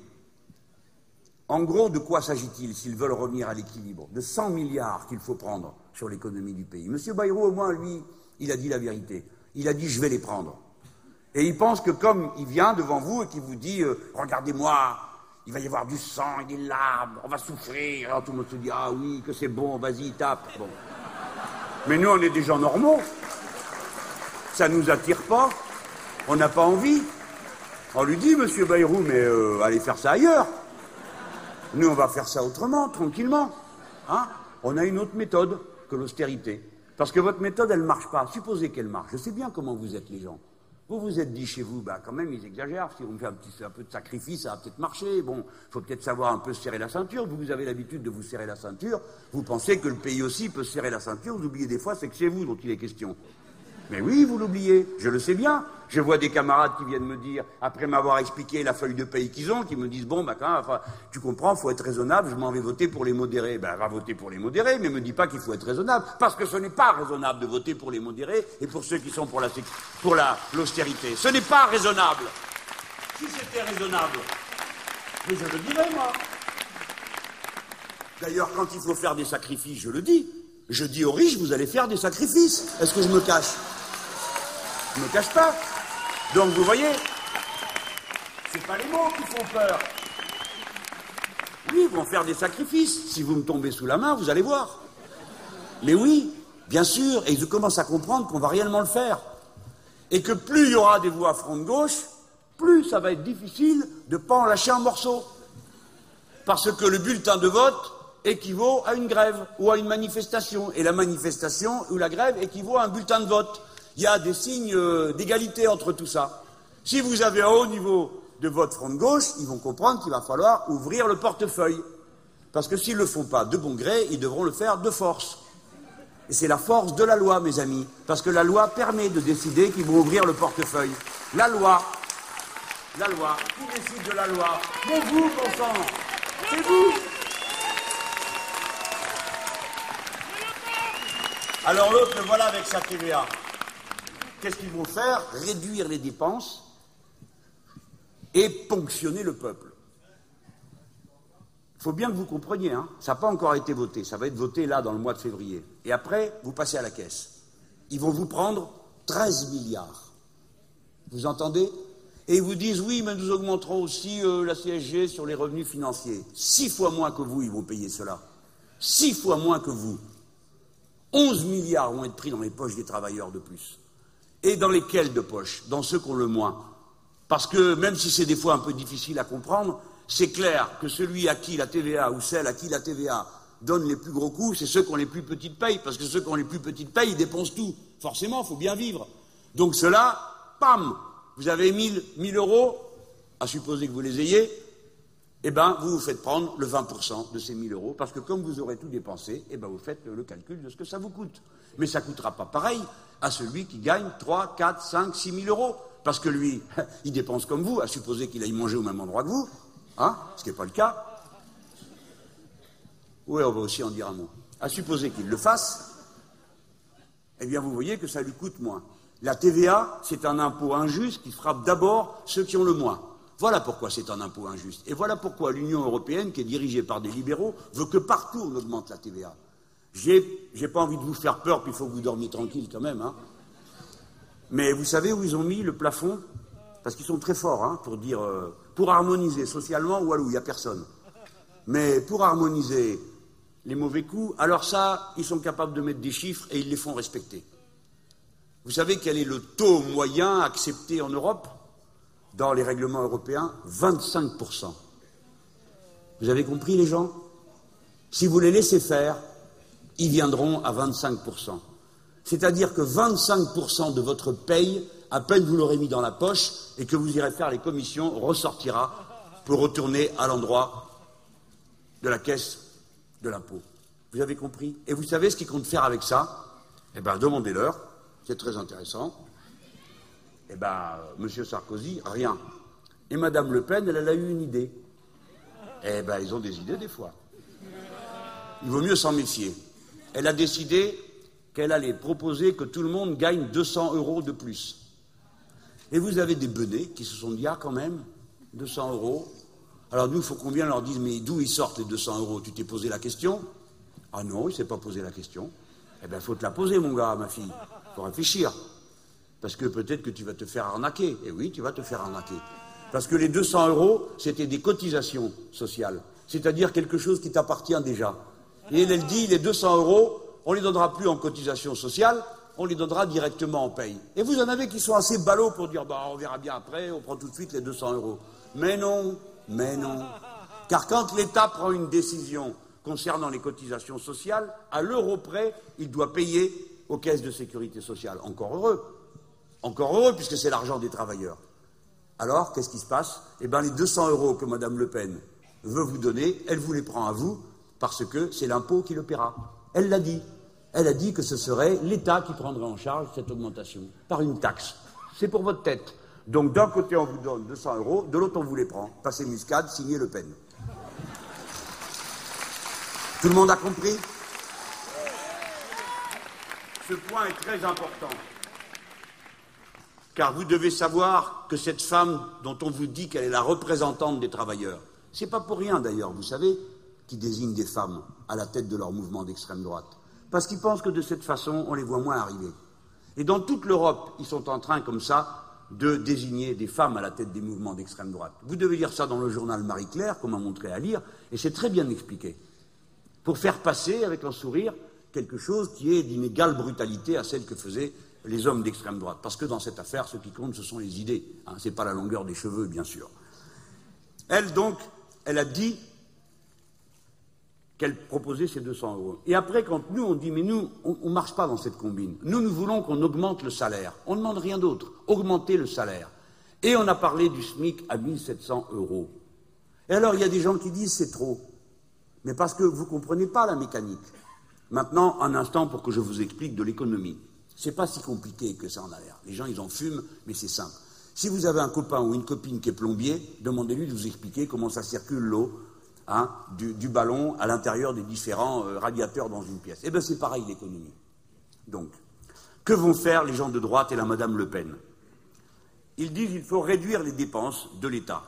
En gros, de quoi s'agit-il s'ils veulent revenir à l'équilibre De 100 milliards qu'il faut prendre sur l'économie du pays? Monsieur Bayrou, au moins, lui, il a dit la vérité. Il a dit je vais les prendre. Et il pense que comme il vient devant vous et qu'il vous dit euh, regardez-moi, il va y avoir du sang et des larmes, on va souffrir. Alors tout le monde se dit ah oui, que c'est bon, vas-y, tape. Mais nous, on est des gens normaux ça ne nous attire pas, on n'a pas envie. On lui dit, monsieur Bayrou, mais euh, allez faire ça ailleurs. Nous, on va faire ça autrement, tranquillement. Hein on a une autre méthode que l'austérité. Parce que votre méthode, elle ne marche pas. Supposez qu'elle marche. Je sais bien comment vous êtes les gens. Vous vous êtes dit chez vous, bah quand même, ils exagèrent. Si on fait un, peu de sacrifice, ça va peut-être marcher. Bon, il faut peut-être savoir un peu se serrer la ceinture. Vous, vous avez l'habitude de vous serrer la ceinture. Vous pensez que le pays aussi peut se serrer la ceinture. Vous oubliez des fois, c'est que c'est vous dont il est question. Mais oui, vous l'oubliez, je le sais bien. Je vois des camarades qui viennent me dire, après m'avoir expliqué la feuille de paye qu'ils ont, qui me disent bon, bah, quand tu comprends, faut être raisonnable. Je m'en vais voter pour les modérés. Ben, va voter pour les modérés, mais me dis pas qu'il faut être raisonnable, parce que ce n'est pas raisonnable de voter pour les modérés et pour ceux qui sont pour la pour la l'austérité. Ce n'est pas raisonnable. Si c'était raisonnable, mais je le dirais moi. D'ailleurs, quand il faut faire des sacrifices, je le dis. Je dis aux riches, vous allez faire des sacrifices. Est-ce que je me cache? Je ne me cache pas. Donc vous voyez, c'est pas les mots qui font peur. Oui, ils vont faire des sacrifices. Si vous me tombez sous la main, vous allez voir. Mais oui, bien sûr, et ils commencent à comprendre qu'on va réellement le faire. Et que plus il y aura des voix à front de gauche, plus ça va être difficile de ne pas en lâcher un morceau. Parce que le bulletin de vote équivaut à une grève ou à une manifestation. Et la manifestation ou la grève équivaut à un bulletin de vote il y a des signes euh, d'égalité entre tout ça. Si vous avez un haut niveau de votre front de gauche, ils vont comprendre qu'il va falloir ouvrir le portefeuille. Parce que s'ils ne le font pas de bon gré, ils devront le faire de force. Et c'est la force de la loi, mes amis. Parce que la loi permet de décider qu'ils vont ouvrir le portefeuille. La loi. La loi. Qui décide de la loi? Mais vous, bon sang C'est vous Alors l'autre, le voilà avec sa TVA. Qu'est-ce qu'ils vont faire? Réduire les dépenses et ponctionner le peuple. Il faut bien que vous compreniez, hein, ça n'a pas encore été voté, ça va être voté là dans le mois de février. Et après, vous passez à la caisse. Ils vont vous prendre 13 milliards. Vous entendez? Et ils vous disent oui, mais nous augmenterons aussi euh, la CSG sur les revenus financiers. Six fois moins que vous, ils vont payer cela. Six fois moins que vous. 11 milliards vont être pris dans les poches des travailleurs de plus. Et dans lesquels de poche Dans ceux qui ont le moins. Parce que même si c'est des fois un peu difficile à comprendre, c'est clair que celui à qui la TVA ou celle à qui la TVA donne les plus gros coups, c'est ceux qui ont les plus petites payes, parce que ceux qui ont les plus petites payes, ils dépensent tout. Forcément, il faut bien vivre. Donc cela, pam, vous avez 1000, 1000 euros, à supposer que vous les ayez, eh bien, vous vous faites prendre le 20% de ces 1000 euros, parce que comme vous aurez tout dépensé, eh bien, vous faites le calcul de ce que ça vous coûte. Mais ça ne coûtera pas pareil à celui qui gagne 3, 4, 5, 6 000 euros. Parce que lui, il dépense comme vous, à supposer qu'il aille manger au même endroit que vous, hein, ce qui n'est pas le cas. Oui, on va aussi en dire un mot. À supposer qu'il le fasse, eh bien, vous voyez que ça lui coûte moins. La TVA, c'est un impôt injuste qui frappe d'abord ceux qui ont le moins. Voilà pourquoi c'est un impôt injuste. Et voilà pourquoi l'Union européenne, qui est dirigée par des libéraux, veut que partout on augmente la TVA. J'ai, pas envie de vous faire peur, puis il faut que vous dormiez tranquille quand même. Hein. Mais vous savez où ils ont mis le plafond? Parce qu'ils sont très forts hein, pour dire, euh, pour harmoniser socialement, ou il n'y a personne. Mais pour harmoniser les mauvais coups, alors ça, ils sont capables de mettre des chiffres et ils les font respecter. Vous savez quel est le taux moyen accepté en Europe? Dans les règlements européens 25%. Vous avez compris les gens? Si vous les laissez faire, ils viendront à 25%. C'est-à-dire que 25% de votre paye, à peine vous l'aurez mis dans la poche et que vous irez faire les commissions, ressortira pour retourner à l'endroit de la caisse de l'impôt. Vous avez compris? Et vous savez ce qu'ils comptent faire avec ça? Eh bien, demandez-leur, c'est très intéressant. Eh bien, M. Sarkozy, rien. Et Mme Le Pen, elle, a eu une idée. Eh bien, ils ont des idées des fois. Il vaut mieux s'en méfier elle a décidé qu'elle allait proposer que tout le monde gagne 200 euros de plus. Et vous avez des benets qui se sont dit, ah quand même, 200 euros. Alors nous, il faut qu'on vienne leur dise, mais d'où ils sortent les 200 euros? Tu t'es posé la question? Ah non, il ne s'est pas posé la question. Eh bien, faut te la poser, mon gars, ma fille. Il faut réfléchir. Parce que peut-être que tu vas te faire arnaquer. Et oui, tu vas te faire arnaquer. Parce que les 200 euros, c'était des cotisations sociales. C'est-à-dire quelque chose qui t'appartient déjà. Et elle, dit, les 200 euros, on ne les donnera plus en cotisation sociale, on les donnera directement en paye. Et vous en avez qui sont assez ballots pour dire, bah, on verra bien après, on prend tout de suite les 200 euros. Mais non, mais non. Car quand l'État prend une décision concernant les cotisations sociales, à l'euro près, il doit payer aux caisses de sécurité sociale. Encore heureux. Encore heureux, puisque c'est l'argent des travailleurs. Alors, qu'est-ce qui se passe? Eh bien, les 200 euros que Mme Le Pen veut vous donner, elle vous les prend à vous, parce que c'est l'impôt qui le paiera. Elle l'a dit. Elle a dit que ce serait l'État qui prendrait en charge cette augmentation, par une taxe. C'est pour votre tête. Donc, d'un côté, on vous donne 200 euros, de l'autre, on vous les prend. Passez Muscade, signez Le Pen. Tout le monde a compris? Ce point est très important. Car vous devez savoir que cette femme dont on vous dit qu'elle est la représentante des travailleurs, c'est pas pour rien d'ailleurs, vous savez, qui désignent des femmes à la tête de leur mouvement d'extrême droite. Parce qu'ils pensent que de cette façon, on les voit moins arriver. Et dans toute l'Europe, ils sont en train, comme ça, de désigner des femmes à la tête des mouvements d'extrême droite. Vous devez lire ça dans le journal Marie-Claire, qu'on m'a montré à lire, et c'est très bien expliqué pour faire passer avec un sourire quelque chose qui est d'une égale brutalité à celle que faisaient les hommes d'extrême droite. Parce que dans cette affaire, ce qui compte, ce sont les idées. Hein, ce n'est pas la longueur des cheveux, bien sûr. Elle, donc, elle a dit qu'elle proposait ces 200 euros. Et après, quand nous, on dit, mais nous, on ne marche pas dans cette combine. Nous, nous voulons qu'on augmente le salaire. On ne demande rien d'autre. Augmenter le salaire. Et on a parlé du SMIC à 1700 euros. Et alors, il y a des gens qui disent, c'est trop mais parce que vous ne comprenez pas la mécanique. Maintenant, un instant pour que je vous explique de l'économie. Ce n'est pas si compliqué que ça en a l'air. Les gens, ils en fument, mais c'est simple. Si vous avez un copain ou une copine qui est plombier, demandez-lui de vous expliquer comment ça circule l'eau hein, du, ballon à l'intérieur des différents euh, radiateurs dans une pièce. Eh bien, c'est pareil l'économie. Donc, que vont faire les gens de droite et la Madame Le Pen? Ils disent qu'il faut réduire les dépenses de l'État.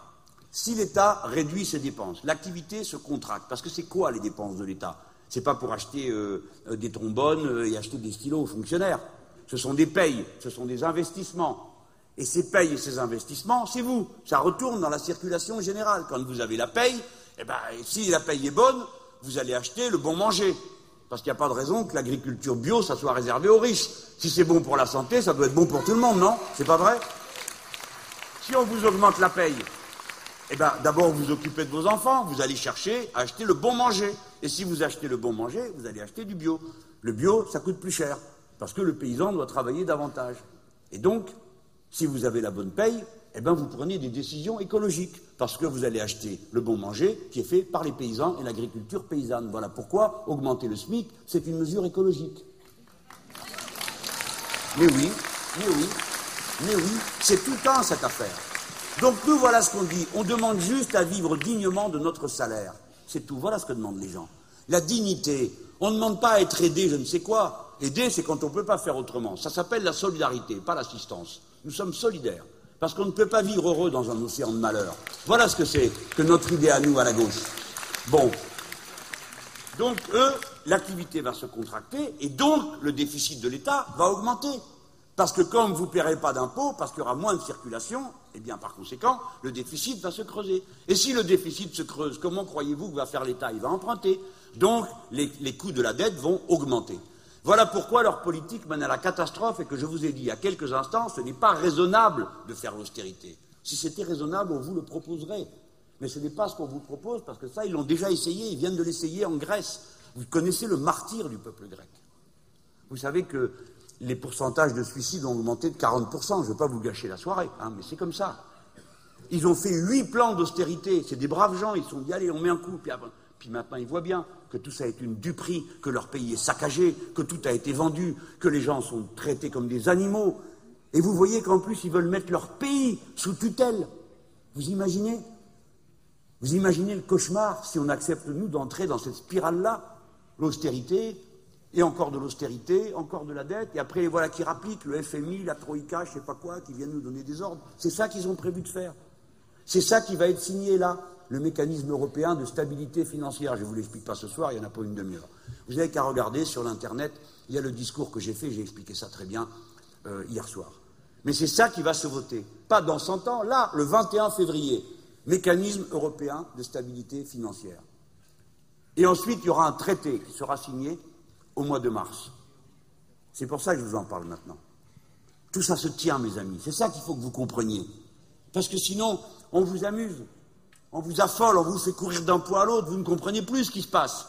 Si l'État réduit ses dépenses, l'activité se contracte. Parce que c'est quoi les dépenses de l'État? Ce n'est pas pour acheter euh, euh, des trombones et acheter des stylos aux fonctionnaires. Ce sont des payes, ce sont des investissements. Et ces payes et ces investissements, c'est vous. Ça retourne dans la circulation générale. Quand vous avez la paye, eh ben, si la paye est bonne, vous allez acheter le bon manger. Parce qu'il n'y a pas de raison que l'agriculture bio, ça soit réservé aux riches. Si c'est bon pour la santé, ça doit être bon pour tout le monde, non? C'est pas vrai? Si on vous augmente la paye, eh bien, d'abord, vous occupez de vos enfants, vous allez chercher à acheter le bon manger. Et si vous achetez le bon manger, vous allez acheter du bio. Le bio, ça coûte plus cher, parce que le paysan doit travailler davantage. Et donc, si vous avez la bonne paye, eh bien, vous prenez des décisions écologiques, parce que vous allez acheter le bon manger qui est fait par les paysans et l'agriculture paysanne. Voilà pourquoi augmenter le SMIC, c'est une mesure écologique. Mais oui, mais oui, mais oui, c'est tout le cette affaire. Donc nous, voilà ce qu'on dit. On demande juste à vivre dignement de notre salaire. C'est tout. Voilà ce que demandent les gens. La dignité. On ne demande pas à être aidé, je ne sais quoi. Aider, c'est quand on ne peut pas faire autrement. Ça s'appelle la solidarité, pas l'assistance. Nous sommes solidaires. Parce qu'on ne peut pas vivre heureux dans un océan de malheur. Voilà ce que c'est que notre idée à nous, à la gauche. Bon. Donc, eux, l'activité va se contracter et donc le déficit de l'État va augmenter. Parce que comme vous ne paierez pas d'impôts, parce qu'il y aura moins de circulation, eh bien par conséquent, le déficit va se creuser. Et si le déficit se creuse, comment croyez-vous que va faire l'État? Il va emprunter. Donc les, coûts de la dette vont augmenter. Voilà pourquoi leur politique mène à la catastrophe et que je vous ai dit il y a quelques instants, ce n'est pas raisonnable de faire l'austérité. Si c'était raisonnable, on vous le proposerait. Mais ce n'est pas ce qu'on vous propose, parce que ça, ils l'ont déjà essayé, ils viennent de l'essayer en Grèce. Vous connaissez le martyr du peuple grec. Vous savez que les pourcentages de suicides ont augmenté de 40%. Je ne veux pas vous gâcher la soirée, hein, mais c'est comme ça. Ils ont fait huit plans d'austérité. C'est des braves gens. Ils sont dit, allez, on met un coup. Puis, puis, maintenant, ils voient bien que tout ça est une duperie, que leur pays est saccagé, que tout a été vendu, que les gens sont traités comme des animaux. Et vous voyez qu'en plus, ils veulent mettre leur pays sous tutelle. Vous imaginez? Vous imaginez le cauchemar si on accepte, nous, d'entrer dans cette spirale-là? L'austérité, et encore de l'austérité, encore de la dette, et après voilà qui rappliquent le FMI, la Troïka, je ne sais pas quoi, qui viennent nous donner des ordres. C'est ça qu'ils ont prévu de faire. C'est ça qui va être signé là, le mécanisme européen de stabilité financière. Je ne vous l'explique pas ce soir, il n'y en a pas une demi-heure. Vous n'avez qu'à regarder sur l'Internet, il y a le discours que j'ai fait, j'ai expliqué ça très bien euh, hier soir. Mais c'est ça qui va se voter. Pas dans 100 ans, là, le 21 février, mécanisme européen de stabilité financière. Et ensuite, il y aura un traité qui sera signé au mois de mars. C'est pour ça que je vous en parle maintenant. Tout ça se tient, mes amis. C'est ça qu'il faut que vous compreniez. Parce que sinon, on vous amuse, on vous affole, on vous fait courir d'un point à l'autre, vous ne comprenez plus ce qui se passe.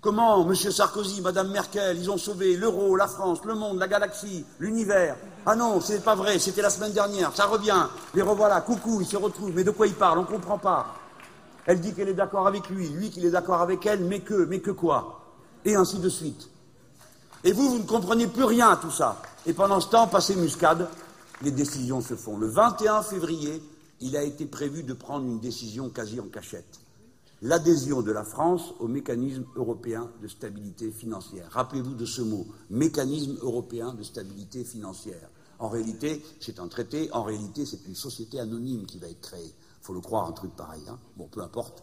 Comment M. Sarkozy, Mme Merkel, ils ont sauvé l'euro, la France, le monde, la galaxie, l'univers? Ah non, ce n'est pas vrai, c'était la semaine dernière, ça revient, les revoilà, coucou, ils se retrouvent, mais de quoi ils parlent On ne comprend pas. Elle dit qu'elle est d'accord avec lui, lui qu'il est d'accord avec elle, mais que, mais que quoi? Et ainsi de suite. Et vous, vous ne comprenez plus rien à tout ça. Et pendant ce temps, passé muscade, les décisions se font. Le 21 février, il a été prévu de prendre une décision quasi en cachette l'adhésion de la France au mécanisme européen de stabilité financière. Rappelez-vous de ce mot, mécanisme européen de stabilité financière. En réalité, c'est un traité, en réalité, c'est une société anonyme qui va être créée. Il faut le croire, un truc pareil. Hein. bon, peu importe.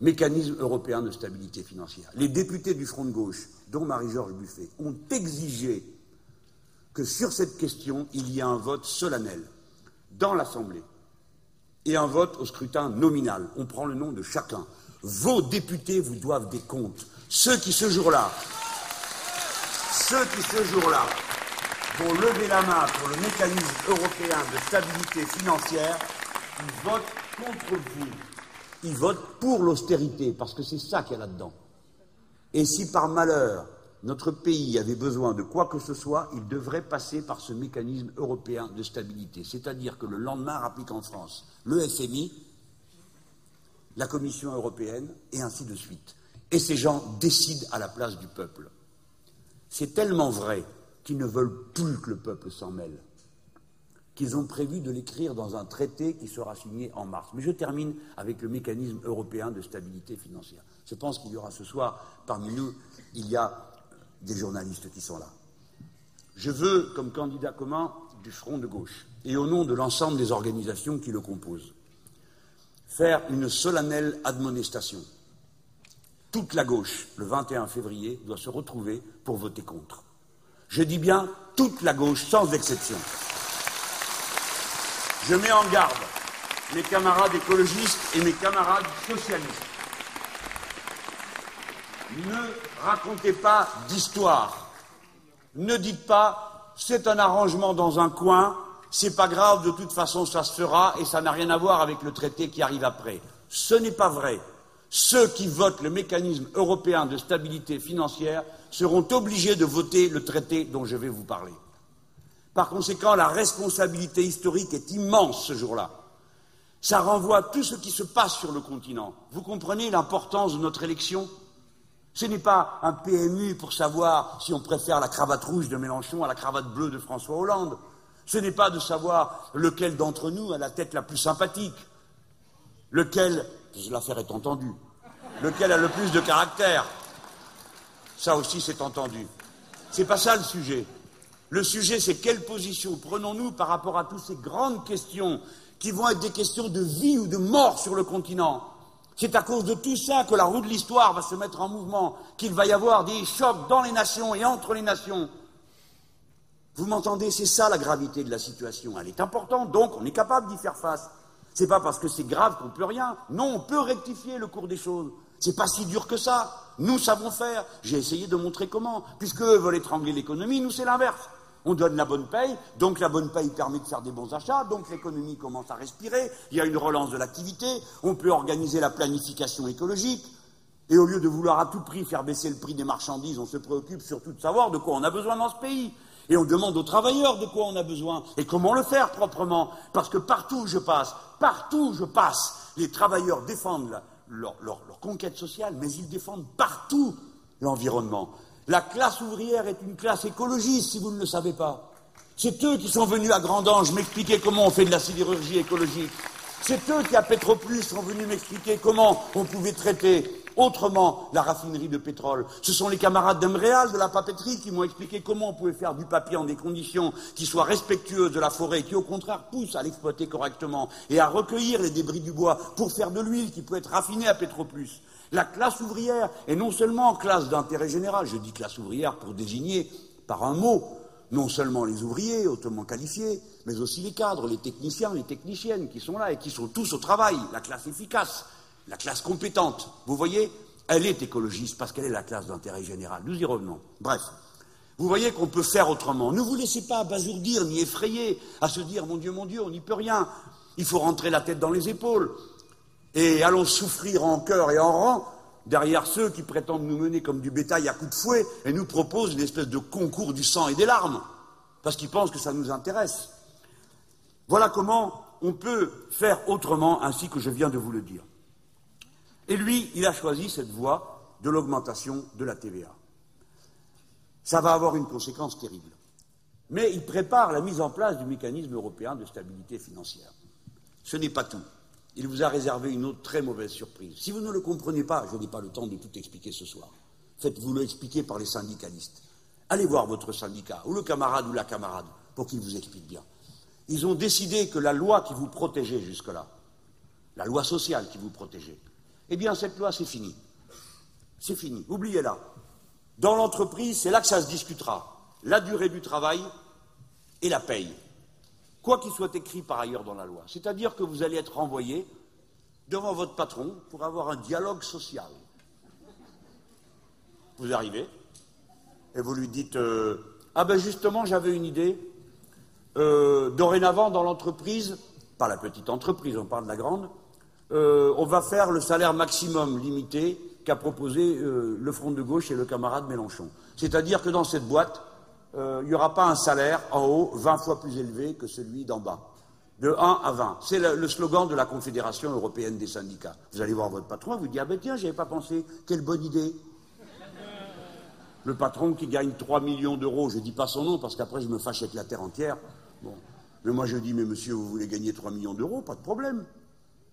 Mécanisme européen de stabilité financière. Les députés du Front de gauche, dont Marie-Georges Buffet, ont exigé que sur cette question, il y ait un vote solennel dans l'Assemblée et un vote au scrutin nominal. On prend le nom de chacun. Vos députés vous doivent des comptes. Ceux qui ce jour-là, ceux qui ce jour-là vont lever la main pour le mécanisme européen de stabilité financière, ils votent contre vous. Ils votent pour l'austérité, parce que c'est ça qu'il y a là-dedans. Et si par malheur notre pays avait besoin de quoi que ce soit, il devrait passer par ce mécanisme européen de stabilité. C'est-à-dire que le lendemain applique en France le FMI, la Commission européenne, et ainsi de suite. Et ces gens décident à la place du peuple. C'est tellement vrai qu'ils ne veulent plus que le peuple s'en mêle, qu'ils ont prévu de l'écrire dans un traité qui sera signé en mars. Mais je termine avec le mécanisme européen de stabilité financière. Je pense qu'il y aura ce soir, parmi nous, il y a des journalistes qui sont là. Je veux, comme candidat commun du Front de gauche, et au nom de l'ensemble des organisations qui le composent, faire une solennelle admonestation. Toute la gauche, le 21 février, doit se retrouver pour voter contre. Je dis bien toute la gauche, sans exception. Je mets en garde mes camarades écologistes et mes camarades socialistes. Ne racontez pas d'histoire. Ne dites pas c'est un arrangement dans un coin, c'est pas grave, de toute façon ça se fera et ça n'a rien à voir avec le traité qui arrive après. Ce n'est pas vrai. Ceux qui votent le mécanisme européen de stabilité financière seront obligés de voter le traité dont je vais vous parler. Par conséquent, la responsabilité historique est immense ce jour-là. Ça renvoie à tout ce qui se passe sur le continent. Vous comprenez l'importance de notre élection? Ce n'est pas un PMU pour savoir si on préfère la cravate rouge de Mélenchon à la cravate bleue de François Hollande. Ce n'est pas de savoir lequel d'entre nous a la tête la plus sympathique, lequel, l'affaire est entendue, lequel a le plus de caractère. Ça aussi, c'est entendu. C'est pas ça le sujet. Le sujet, c'est quelle position prenons-nous par rapport à toutes ces grandes questions qui vont être des questions de vie ou de mort sur le continent. C'est à cause de tout ça que la roue de l'histoire va se mettre en mouvement, qu'il va y avoir des chocs dans les nations et entre les nations. Vous m'entendez C'est ça la gravité de la situation. Elle est importante, donc on est capable d'y faire face. C'est pas parce que c'est grave qu'on peut rien. Non, on peut rectifier le cours des choses. C'est pas si dur que ça. Nous savons faire. J'ai essayé de montrer comment. Puisque eux veulent étrangler l'économie, nous c'est l'inverse. On donne la bonne paye, donc la bonne paye permet de faire des bons achats, donc l'économie commence à respirer, il y a une relance de l'activité, on peut organiser la planification écologique, et au lieu de vouloir à tout prix faire baisser le prix des marchandises, on se préoccupe surtout de savoir de quoi on a besoin dans ce pays. Et on demande aux travailleurs de quoi on a besoin et comment le faire proprement. Parce que partout où je passe, partout où je passe, les travailleurs défendent leur, conquête sociale, mais ils défendent partout l'environnement. La classe ouvrière est une classe écologiste, si vous ne le savez pas. C'est eux qui sont venus à Grandange m'expliquer comment on fait de la sidérurgie écologique. C'est eux qui, à Petroplus, sont venus m'expliquer comment on pouvait traiter autrement la raffinerie de pétrole. Ce sont les camarades d'Emréal, de la papeterie, qui m'ont expliqué comment on pouvait faire du papier en des conditions qui soient respectueuses de la forêt, qui au contraire poussent à l'exploiter correctement et à recueillir les débris du bois pour faire de l'huile qui peut être raffinée à Petroplus. La classe ouvrière est non seulement classe d'intérêt général, je dis classe ouvrière pour désigner par un mot non seulement les ouvriers hautement qualifiés, mais aussi les cadres, les techniciens, les techniciennes qui sont là et qui sont tous au travail, la classe efficace la classe compétente. Vous voyez, elle est écologiste parce qu'elle est la classe d'intérêt général. Nous y revenons. Bref, vous voyez qu'on peut faire autrement. Ne vous laissez pas abasourdir ni effrayer à se dire mon Dieu, mon Dieu, on n'y peut rien. Il faut rentrer la tête dans les épaules. Et allons souffrir en cœur et en rang derrière ceux qui prétendent nous mener comme du bétail à coups de fouet et nous proposent une espèce de concours du sang et des larmes, parce qu'ils pensent que ça nous intéresse. Voilà comment on peut faire autrement, ainsi que je viens de vous le dire. Et lui, il a choisi cette voie de l'augmentation de la TVA. Ça va avoir une conséquence terrible. Mais il prépare la mise en place du mécanisme européen de stabilité financière. Ce n'est pas tout. Il vous a réservé une autre très mauvaise surprise. Si vous ne le comprenez pas, je n'ai pas le temps de tout expliquer ce soir. Faites-vous le expliquer par les syndicalistes. Allez voir votre syndicat, ou le camarade ou la camarade, pour qu'il vous explique bien. Ils ont décidé que la loi qui vous protégeait jusque-là, la loi sociale qui vous protégeait, eh bien cette loi c'est fini. C'est fini. Oubliez-la. Dans l'entreprise, c'est là que ça se discutera. La durée du travail et la paye. Quoi qu'il soit écrit par ailleurs dans la loi. C'est-à-dire que vous allez être renvoyé devant votre patron pour avoir un dialogue social. Vous arrivez et vous lui dites euh, Ah ben justement, j'avais une idée. Euh, dorénavant, dans l'entreprise, pas la petite entreprise, on parle de la grande, euh, on va faire le salaire maximum limité qu'a proposé le Front de gauche et le camarade Mélenchon. C'est-à-dire que dans cette boîte, il n'y aura pas un salaire en haut 20 fois plus élevé que celui d'en bas. De 1 à 20. C'est le, slogan de la Confédération européenne des syndicats. Vous allez voir votre patron, vous dites Ah ben tiens, j'y avais pas pensé, quelle bonne idée le patron qui gagne 3 millions d'euros, je ne dis pas son nom parce qu'après je me fâche avec la terre entière. Bon. Mais moi je dis, mais monsieur, vous voulez gagner 3 millions d'euros, pas de problème.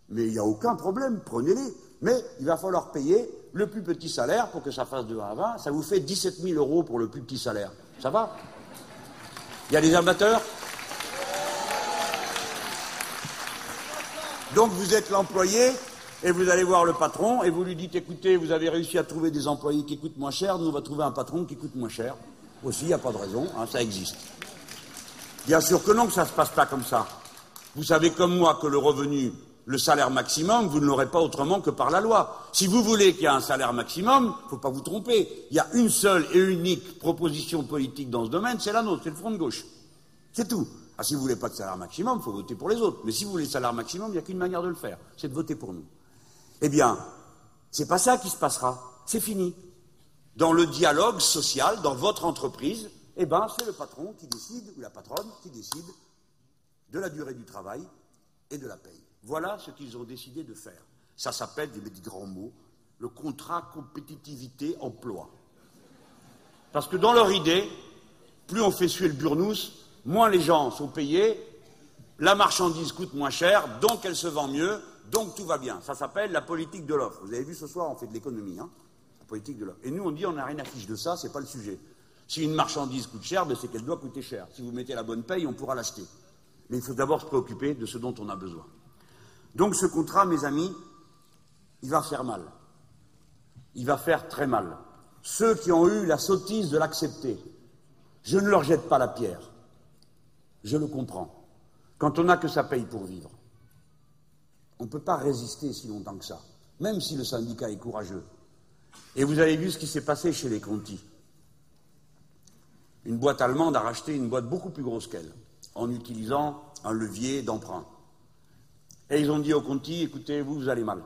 Mais il n'y a aucun problème, prenez-les. Mais il va falloir payer le plus petit salaire pour que ça fasse de 1 à 20. Ça vous fait 17 000 euros pour le plus petit salaire. Ça va Il y a des amateurs Donc vous êtes l'employé, et vous allez voir le patron et vous lui dites écoutez, vous avez réussi à trouver des employés qui coûtent moins cher, nous on va trouver un patron qui coûte moins cher. Aussi, il n'y a pas de raison, hein, ça existe. Bien sûr que non, que ça ne se passe pas comme ça. Vous savez comme moi que le revenu, le salaire maximum, vous ne l'aurez pas autrement que par la loi. Si vous voulez qu'il y ait un salaire maximum, il ne faut pas vous tromper. Il y a une seule et unique proposition politique dans ce domaine, c'est la nôtre, c'est le Front de gauche. C'est tout. Ah, si vous ne voulez pas de salaire maximum, il faut voter pour les autres. Mais si vous voulez le salaire maximum, il n'y a qu'une manière de le faire, c'est de voter pour nous. Eh bien, c'est pas ça qui se passera. C'est fini. Dans le dialogue social, dans votre entreprise, eh ben, c'est le patron qui décide, ou la patronne qui décide de la durée du travail et de la paye. Voilà ce qu'ils ont décidé de faire. Ça s'appelle, des grands mots, le contrat compétitivité-emploi. Parce que dans leur idée, plus on fait suer le burnous, moins les gens sont payés, la marchandise coûte moins cher, donc elle se vend mieux, donc tout va bien. Ça s'appelle la politique de l'offre. Vous avez vu ce soir, on fait de l'économie, hein la politique de l'offre. Et nous, on dit, on n'a rien à fiche de ça, c'est pas le sujet. Si une marchandise coûte cher, ben, c'est qu'elle doit coûter cher. Si vous mettez la bonne paye, on pourra l'acheter. Mais il faut d'abord se préoccuper de ce dont on a besoin. Donc ce contrat, mes amis, il va faire mal. Il va faire très mal. Ceux qui ont eu la sottise de l'accepter, je ne leur jette pas la pierre. Je le comprends. Quand on n'a que sa paye pour vivre. On ne peut pas résister si longtemps que ça, même si le syndicat est courageux. Et vous avez vu ce qui s'est passé chez les Conti. Une boîte allemande a racheté une boîte beaucoup plus grosse qu'elle, en utilisant un levier d'emprunt. Et ils ont dit aux Conti, écoutez, vous, vous allez mal.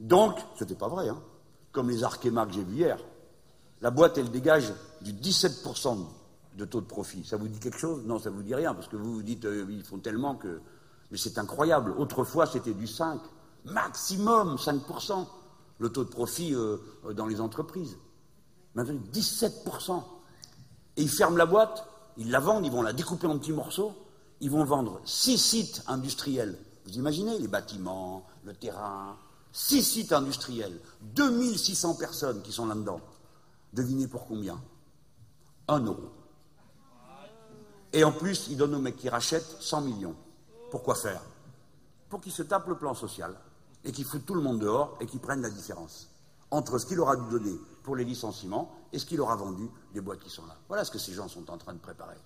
Donc, ce n'était pas vrai, hein, comme les Arkema que j'ai vus hier. La boîte, elle dégage du 17% de taux de profit. Ça vous dit quelque chose? Non, ça ne vous dit rien, parce que vous vous dites, euh, ils font tellement que mais c'est incroyable. Autrefois, c'était du 5, maximum 5%, le taux de profit euh, euh, dans les entreprises. Maintenant, 17%. Et ils ferment la boîte, ils la vendent, ils vont la découper en petits morceaux, ils vont vendre six sites industriels. Vous imaginez les bâtiments, le terrain, six sites industriels, 2600 personnes qui sont là-dedans. Devinez pour combien? Un euro. Et en plus, ils donnent aux mecs qui rachètent 100 millions. Pourquoi faire? Pour qu'il se tape le plan social et qu'il foute tout le monde dehors et qu'il prenne la différence entre ce qu'il aura dû donner pour les licenciements et ce qu'il aura vendu des boîtes qui sont là. Voilà ce que ces gens sont en train de préparer.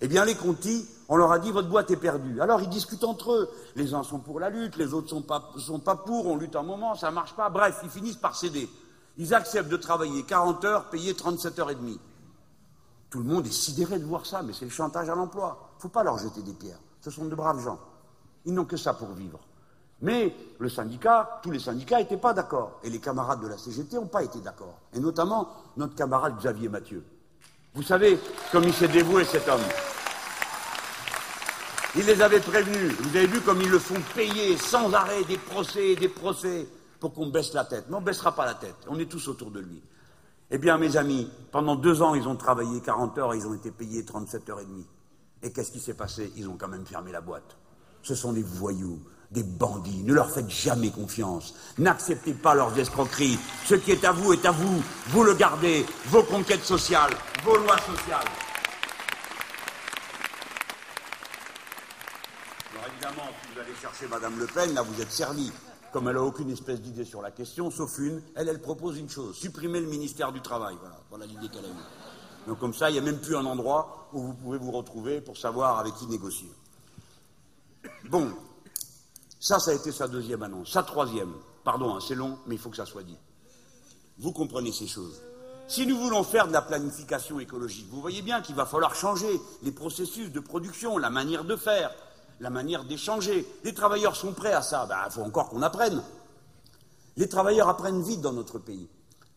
Eh bien, les Conti, on leur a dit votre boîte est perdue. Alors ils discutent entre eux. Les uns sont pour la lutte, les autres sont pas, sont pas pour, on lutte un moment, ça ne marche pas. Bref, ils finissent par céder. Ils acceptent de travailler 40 heures, payer 37 heures et demie. Tout le monde est sidéré de voir ça, mais c'est le chantage à l'emploi. Il ne faut pas leur jeter des pierres. Ce sont de braves gens. Ils n'ont que ça pour vivre. Mais le syndicat, tous les syndicats n'étaient pas d'accord. Et les camarades de la CGT n'ont pas été d'accord. Et notamment notre camarade Xavier Mathieu. Vous savez comme il s'est dévoué cet homme. Il les avait prévenus. Vous avez vu comme ils le font payer sans arrêt des procès des procès pour qu'on baisse la tête. Mais on ne baissera pas la tête. On est tous autour de lui. Eh bien, mes amis, pendant deux ans, ils ont travaillé 40 heures et ils ont été payés 37 heures et demie. Et qu'est-ce qui s'est passé? Ils ont quand même fermé la boîte. Ce sont des voyous, des bandits. Ne leur faites jamais confiance. N'acceptez pas leurs escroqueries. Ce qui est à vous est à vous. Vous le gardez. Vos conquêtes sociales, vos lois sociales. Alors évidemment, si vous allez chercher Madame Le Pen, là vous êtes servi. Comme elle n'a aucune espèce d'idée sur la question, sauf une, elle, elle propose une chose supprimer le ministère du Travail. Voilà, voilà l'idée qu'elle a eue. Donc comme ça, il n'y a même plus un endroit où vous pouvez vous retrouver pour savoir avec qui négocier. Bon, ça, ça a été sa deuxième annonce. Sa troisième, pardon, hein, c'est long, mais il faut que ça soit dit. Vous comprenez ces choses. Si nous voulons faire de la planification écologique, vous voyez bien qu'il va falloir changer les processus de production, la manière de faire, la manière d'échanger. Les travailleurs sont prêts à ça. Il ben, faut encore qu'on apprenne. Les travailleurs apprennent vite dans notre pays.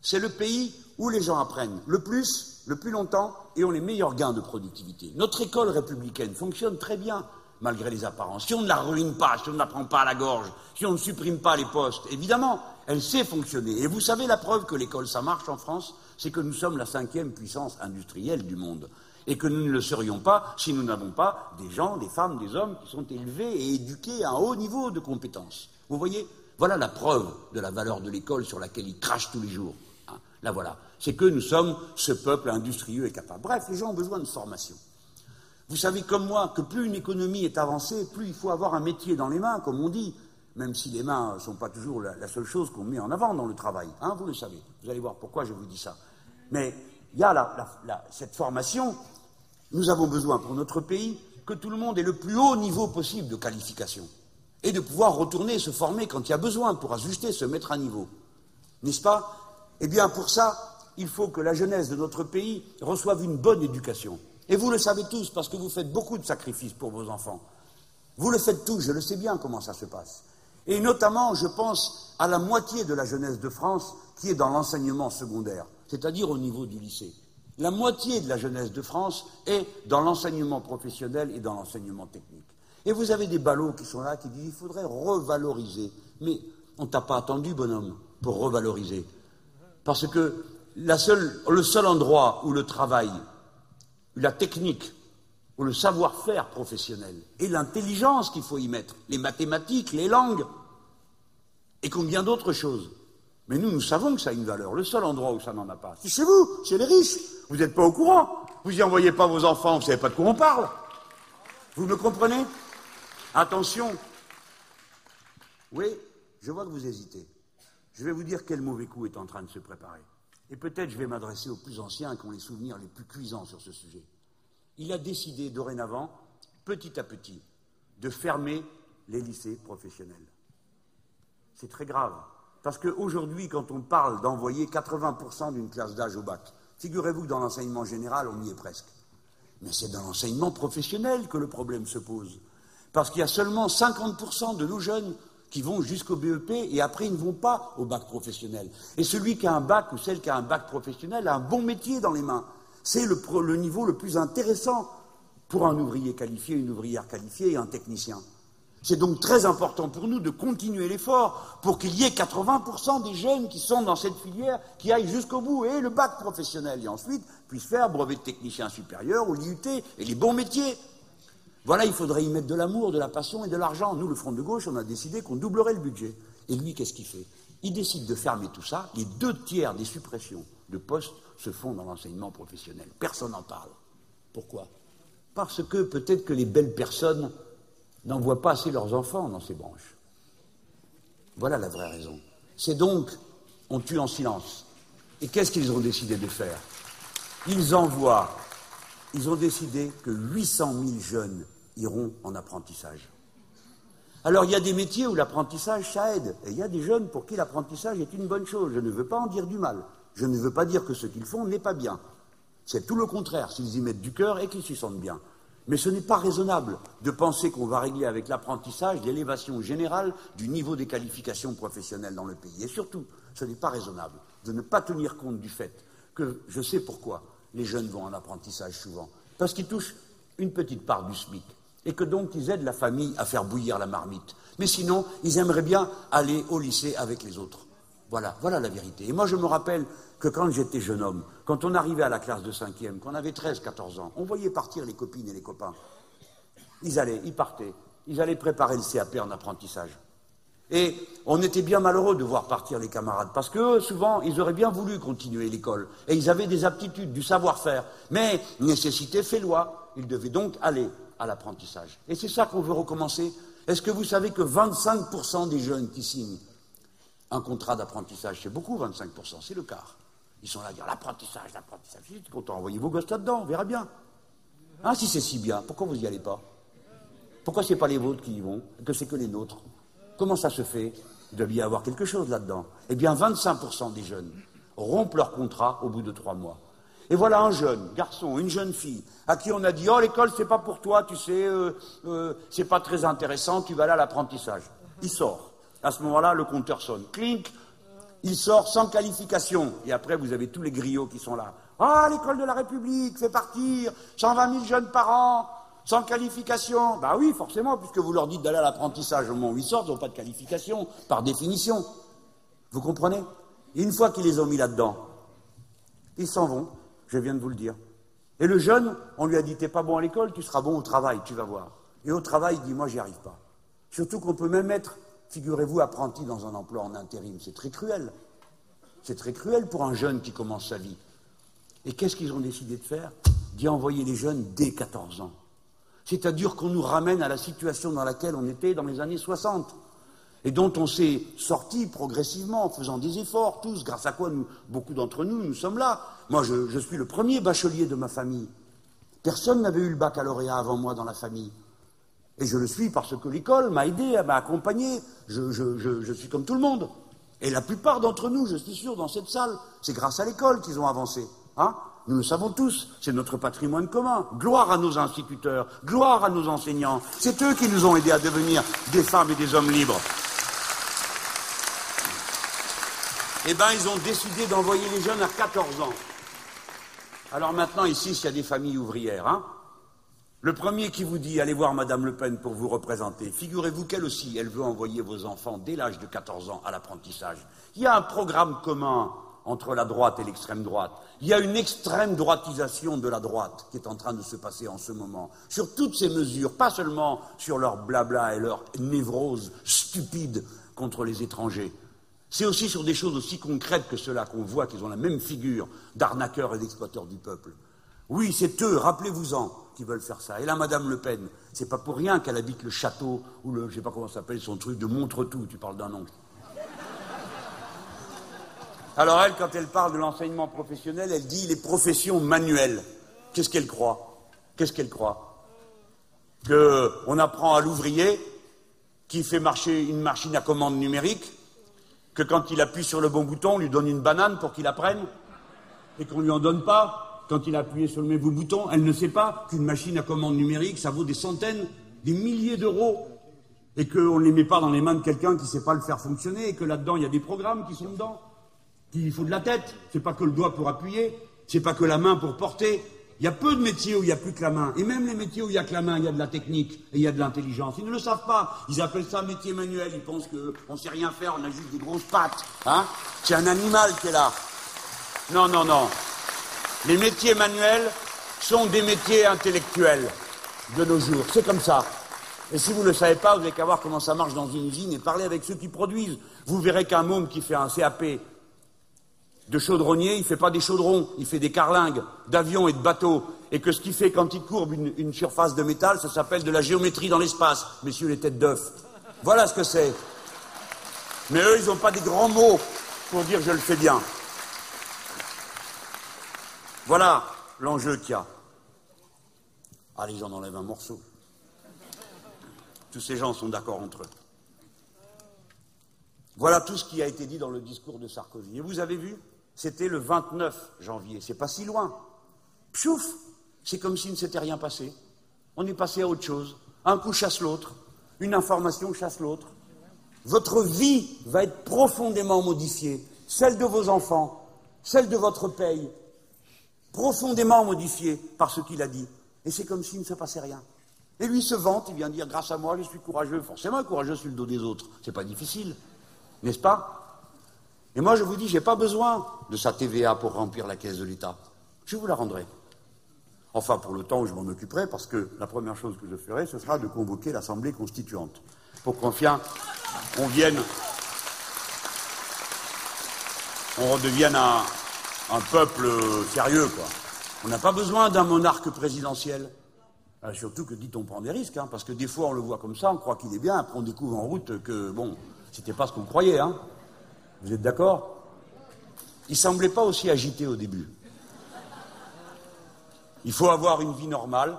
C'est le pays où les gens apprennent le plus, le plus longtemps et ont les meilleurs gains de productivité. Notre école républicaine fonctionne très bien malgré les apparences. Si on ne la ruine pas, si on ne la prend pas à la gorge, si on ne supprime pas les postes, évidemment, elle sait fonctionner. Et vous savez la preuve que l'école, ça marche en France, c'est que nous sommes la cinquième puissance industrielle du monde. Et que nous ne le serions pas si nous n'avons pas des gens, des femmes, des hommes qui sont élevés et éduqués à un haut niveau de compétences. Vous voyez? Voilà la preuve de la valeur de l'école sur laquelle ils crachent tous les jours. Hein? Là voilà. C'est que nous sommes ce peuple industrieux et capable. Bref, les gens ont besoin de formation. Vous savez comme moi que plus une économie est avancée, plus il faut avoir un métier dans les mains, comme on dit, même si les mains ne sont pas toujours la, seule chose qu'on met en avant dans le travail. Hein, vous le savez. Vous allez voir pourquoi je vous dis ça. Mais il y a cette formation. Nous avons besoin pour notre pays que tout le monde ait le plus haut niveau possible de qualification et de pouvoir retourner se former quand il y a besoin pour ajuster, se mettre à niveau. N'est-ce pas? Eh bien, pour ça, il faut que la jeunesse de notre pays reçoive une bonne éducation. Et vous le savez tous, parce que vous faites beaucoup de sacrifices pour vos enfants. Vous le faites tous, je le sais bien comment ça se passe. Et notamment, je pense à la moitié de la jeunesse de France qui est dans l'enseignement secondaire, c'est-à-dire au niveau du lycée. La moitié de la jeunesse de France est dans l'enseignement professionnel et dans l'enseignement technique. Et vous avez des ballots qui sont là, qui disent qu'il faudrait revaloriser. Mais on t'a pas attendu, bonhomme, pour revaloriser. Parce que le seul endroit où le travail la technique ou le savoir-faire professionnel et l'intelligence qu'il faut y mettre, les mathématiques, les langues et combien d'autres choses. Mais nous, nous savons que ça a une valeur. Le seul endroit où ça n'en a pas, c'est chez vous, chez les riches. Vous n'êtes pas au courant. Vous n'y envoyez pas vos enfants, vous ne savez pas de quoi on parle. Vous me comprenez? Attention. Oui, je vois que vous hésitez. Je vais vous dire quel mauvais coup est en train de se préparer. Et peut-être je vais m'adresser aux plus anciens qui ont les souvenirs les plus cuisants sur ce sujet. Il a décidé dorénavant, petit à petit, de fermer les lycées professionnels. C'est très grave. Parce qu'aujourd'hui, quand on parle d'envoyer 80% d'une classe d'âge au bac, figurez-vous dans l'enseignement général, on y est presque. Mais c'est dans l'enseignement professionnel que le problème se pose. Parce qu'il y a seulement 50% de nos jeunes qui vont jusqu'au BEP et après ils ne vont pas au bac professionnel. Et celui qui a un bac ou celle qui a un bac professionnel a un bon métier dans les mains. C'est le, niveau le plus intéressant pour un ouvrier qualifié, une ouvrière qualifiée et un technicien. C'est donc très important pour nous de continuer l'effort pour qu'il y ait 80% des jeunes qui sont dans cette filière qui aillent jusqu'au bout et le bac professionnel et ensuite puissent faire brevet de technicien supérieur ou l'IUT et les bons métiers. Voilà, il faudrait y mettre de l'amour, de la passion et de l'argent. Nous, le Front de gauche, on a décidé qu'on doublerait le budget. Et lui, qu'est-ce qu'il fait? Il décide de fermer tout ça. Les deux tiers des suppressions de postes se font dans l'enseignement professionnel. Personne n'en parle. Pourquoi? Parce que peut-être que les belles personnes n'envoient pas assez leurs enfants dans ces branches. Voilà la vraie raison. C'est donc, on tue en silence. Et qu'est-ce qu'ils ont décidé de faire? Ils envoient, ils ont décidé que 800 000 jeunes iront en apprentissage. Alors il y a des métiers où l'apprentissage, ça aide. Et il y a des jeunes pour qui l'apprentissage est une bonne chose. Je ne veux pas en dire du mal. Je ne veux pas dire que ce qu'ils font n'est pas bien. C'est tout le contraire, s'ils y mettent du cœur et qu'ils s'y sentent bien. Mais ce n'est pas raisonnable de penser qu'on va régler avec l'apprentissage l'élévation générale du niveau des qualifications professionnelles dans le pays. Et surtout, ce n'est pas raisonnable de ne pas tenir compte du fait que je sais pourquoi les jeunes vont en apprentissage souvent. Parce qu'ils touchent une petite part du SMIC et que donc ils aident la famille à faire bouillir la marmite. Mais sinon, ils aimeraient bien aller au lycée avec les autres. Voilà, voilà la vérité. Et moi, je me rappelle que quand j'étais jeune homme, quand on arrivait à la classe de cinquième, qu'on avait 13, 14 ans, on voyait partir les copines et les copains. Ils allaient, ils partaient, ils allaient préparer le CAP en apprentissage. Et on était bien malheureux de voir partir les camarades, parce que souvent, ils auraient bien voulu continuer l'école, et ils avaient des aptitudes, du savoir-faire, mais nécessité fait loi, ils devaient donc aller à l'apprentissage. Et c'est ça qu'on veut recommencer. Est-ce que vous savez que 25% des jeunes qui signent un contrat d'apprentissage, c'est beaucoup, 25%, c'est le quart. Ils sont là à dire l'apprentissage, l'apprentissage. Je suis content, envoyez vos gosses là-dedans, on verra bien. Hein, si c'est si bien, pourquoi vous n'y allez pas? Pourquoi ce n'est pas les vôtres qui y vont, que c'est que les nôtres? Comment ça se fait Il doit y avoir quelque chose là-dedans? Eh bien, 25% des jeunes rompent leur contrat au bout de trois mois. Et voilà un jeune garçon, une jeune fille, à qui on a dit Oh, l'école, c'est pas pour toi, tu sais, euh, euh, c'est pas très intéressant, tu vas là à l'apprentissage. Il sort. À ce moment-là, le compteur sonne. Clink, il sort sans qualification. Et après, vous avez tous les griots qui sont là. Ah, l'école de la République fait partir 120 000 jeunes par an, sans qualification. Bah oui, forcément, puisque vous leur dites d'aller à l'apprentissage au moment où ils sortent, ils n'ont pas de qualification, par définition. Vous comprenez? Une fois qu'ils les ont mis là-dedans, ils s'en vont, je viens de vous le dire. Et le jeune, on lui a dit, t'es pas bon à l'école, tu seras bon au travail, tu vas voir. Et au travail, il dit, moi, j'y arrive pas. Surtout qu'on peut même être Figurez-vous, apprenti dans un emploi en intérim, c'est très cruel. C'est très cruel pour un jeune qui commence sa vie. Et qu'est-ce qu'ils ont décidé de faire? D'y envoyer les jeunes dès 14 ans. C'est-à-dire qu'on nous ramène à la situation dans laquelle on était dans les années 60 et dont on s'est sorti progressivement en faisant des efforts, tous, grâce à quoi beaucoup d'entre nous, nous sommes là. Moi, je, je suis le premier bachelier de ma famille. Personne n'avait eu le baccalauréat avant moi dans la famille. Et je le suis parce que l'école m'a aidé, m'a accompagné. Je, suis comme tout le monde. Et la plupart d'entre nous, je suis sûr, dans cette salle, c'est grâce à l'école qu'ils ont avancé. Hein nous le savons tous, c'est notre patrimoine commun. Gloire à nos instituteurs, gloire à nos enseignants. C'est eux qui nous ont aidés à devenir des femmes et des hommes libres. Eh bien, ils ont décidé d'envoyer les jeunes à 14 ans. Alors maintenant, ici, s'il y a des familles ouvrières, hein, le premier qui vous dit allez voir Madame Le Pen pour vous représenter, figurez-vous qu'elle aussi, elle veut envoyer vos enfants dès l'âge de 14 ans à l'apprentissage. Il y a un programme commun entre la droite et l'extrême droite. Il y a une extrême droitisation de la droite qui est en train de se passer en ce moment. Sur toutes ces mesures, pas seulement sur leur blabla et leur névrose stupide contre les étrangers. C'est aussi sur des choses aussi concrètes que cela qu'on voit qu'ils ont la même figure d'arnaqueurs et d'exploiteurs du peuple. Oui, c'est eux, rappelez-vous-en, qui veulent faire ça. Et là, Madame Le Pen, c'est pas pour rien qu'elle habite le château, ou le, je sais pas comment ça s'appelle, son truc de Montre-tout, tu parles d'un nom. Alors elle, quand elle parle de l'enseignement professionnel, elle dit les professions manuelles. Qu'est-ce qu'elle croit? Qu'est-ce qu'elle croit? Qu'on apprend à l'ouvrier qui fait marcher une machine à commande numérique, que quand il appuie sur le bon bouton, on lui donne une banane pour qu'il apprenne, et qu'on ne lui en donne pas, quand il a appuyé sur le même bouton, elle ne sait pas qu'une machine à commande numérique, ça vaut des centaines, des milliers d'euros, et qu'on ne les met pas dans les mains de quelqu'un qui ne sait pas le faire fonctionner, et que là-dedans, il y a des programmes qui sont dedans, qu'il faut de la tête, c'est pas que le doigt pour appuyer, c'est pas que la main pour porter. Il y a peu de métiers où il n'y a plus que la main. Et même les métiers où il n'y a que la main, il y a de la technique et il y a de l'intelligence. Ils ne le savent pas. Ils appellent ça métier manuel. Ils pensent qu'on ne sait rien faire, on a juste des grosses pattes. Hein c'est un animal qui est là. Non, non, non. Les métiers manuels sont des métiers intellectuels de nos jours. C'est comme ça. Et si vous ne le savez pas, vous n'avez qu'à voir comment ça marche dans une usine et parler avec ceux qui produisent. Vous verrez qu'un môme qui fait un CAP de chaudronnier, il ne fait pas des chaudrons, il fait des carlingues d'avions et de bateaux. Et que ce qu'il fait quand il courbe une, surface de métal, ça s'appelle de la géométrie dans l'espace, messieurs les têtes d'œuf. Voilà ce que c'est. Mais eux, ils n'ont pas des grands mots pour dire je le fais bien. Voilà l'enjeu qu'il y a. Les gens enlèvent un morceau. Tous ces gens sont d'accord entre eux. Voilà tout ce qui a été dit dans le discours de Sarkozy. Et vous avez vu, c'était le 29 janvier. C'est pas si loin. Pchouf C'est comme s'il ne s'était rien passé. On est passé à autre chose. Un coup chasse l'autre, une information chasse l'autre. Votre vie va être profondément modifiée, celle de vos enfants, celle de votre paye, profondément modifiée par ce qu'il a dit. Et c'est comme s'il ne se passait rien. Et lui se vante, il vient dire grâce à moi, je suis courageux. Forcément, courageux sur le dos des autres. C'est pas difficile, n'est-ce pas? Et moi, je vous dis, j'ai pas besoin de sa TVA pour remplir la caisse de l'État. Je vous la rendrai. Enfin, pour le temps où je m'en occuperai, parce que la première chose que je ferai, ce sera de convoquer l'Assemblée constituante. Pour qu'on on vienne, on redevienne un, peuple sérieux, quoi. On n'a pas besoin d'un monarque présidentiel. Euh, surtout que dit on prend des risques, hein, parce que des fois on le voit comme ça, on croit qu'il est bien, après on découvre en route que, bon, c'était pas ce qu'on croyait. Hein. Vous êtes d'accord? Il semblait pas aussi agité au début. Il faut avoir une vie normale,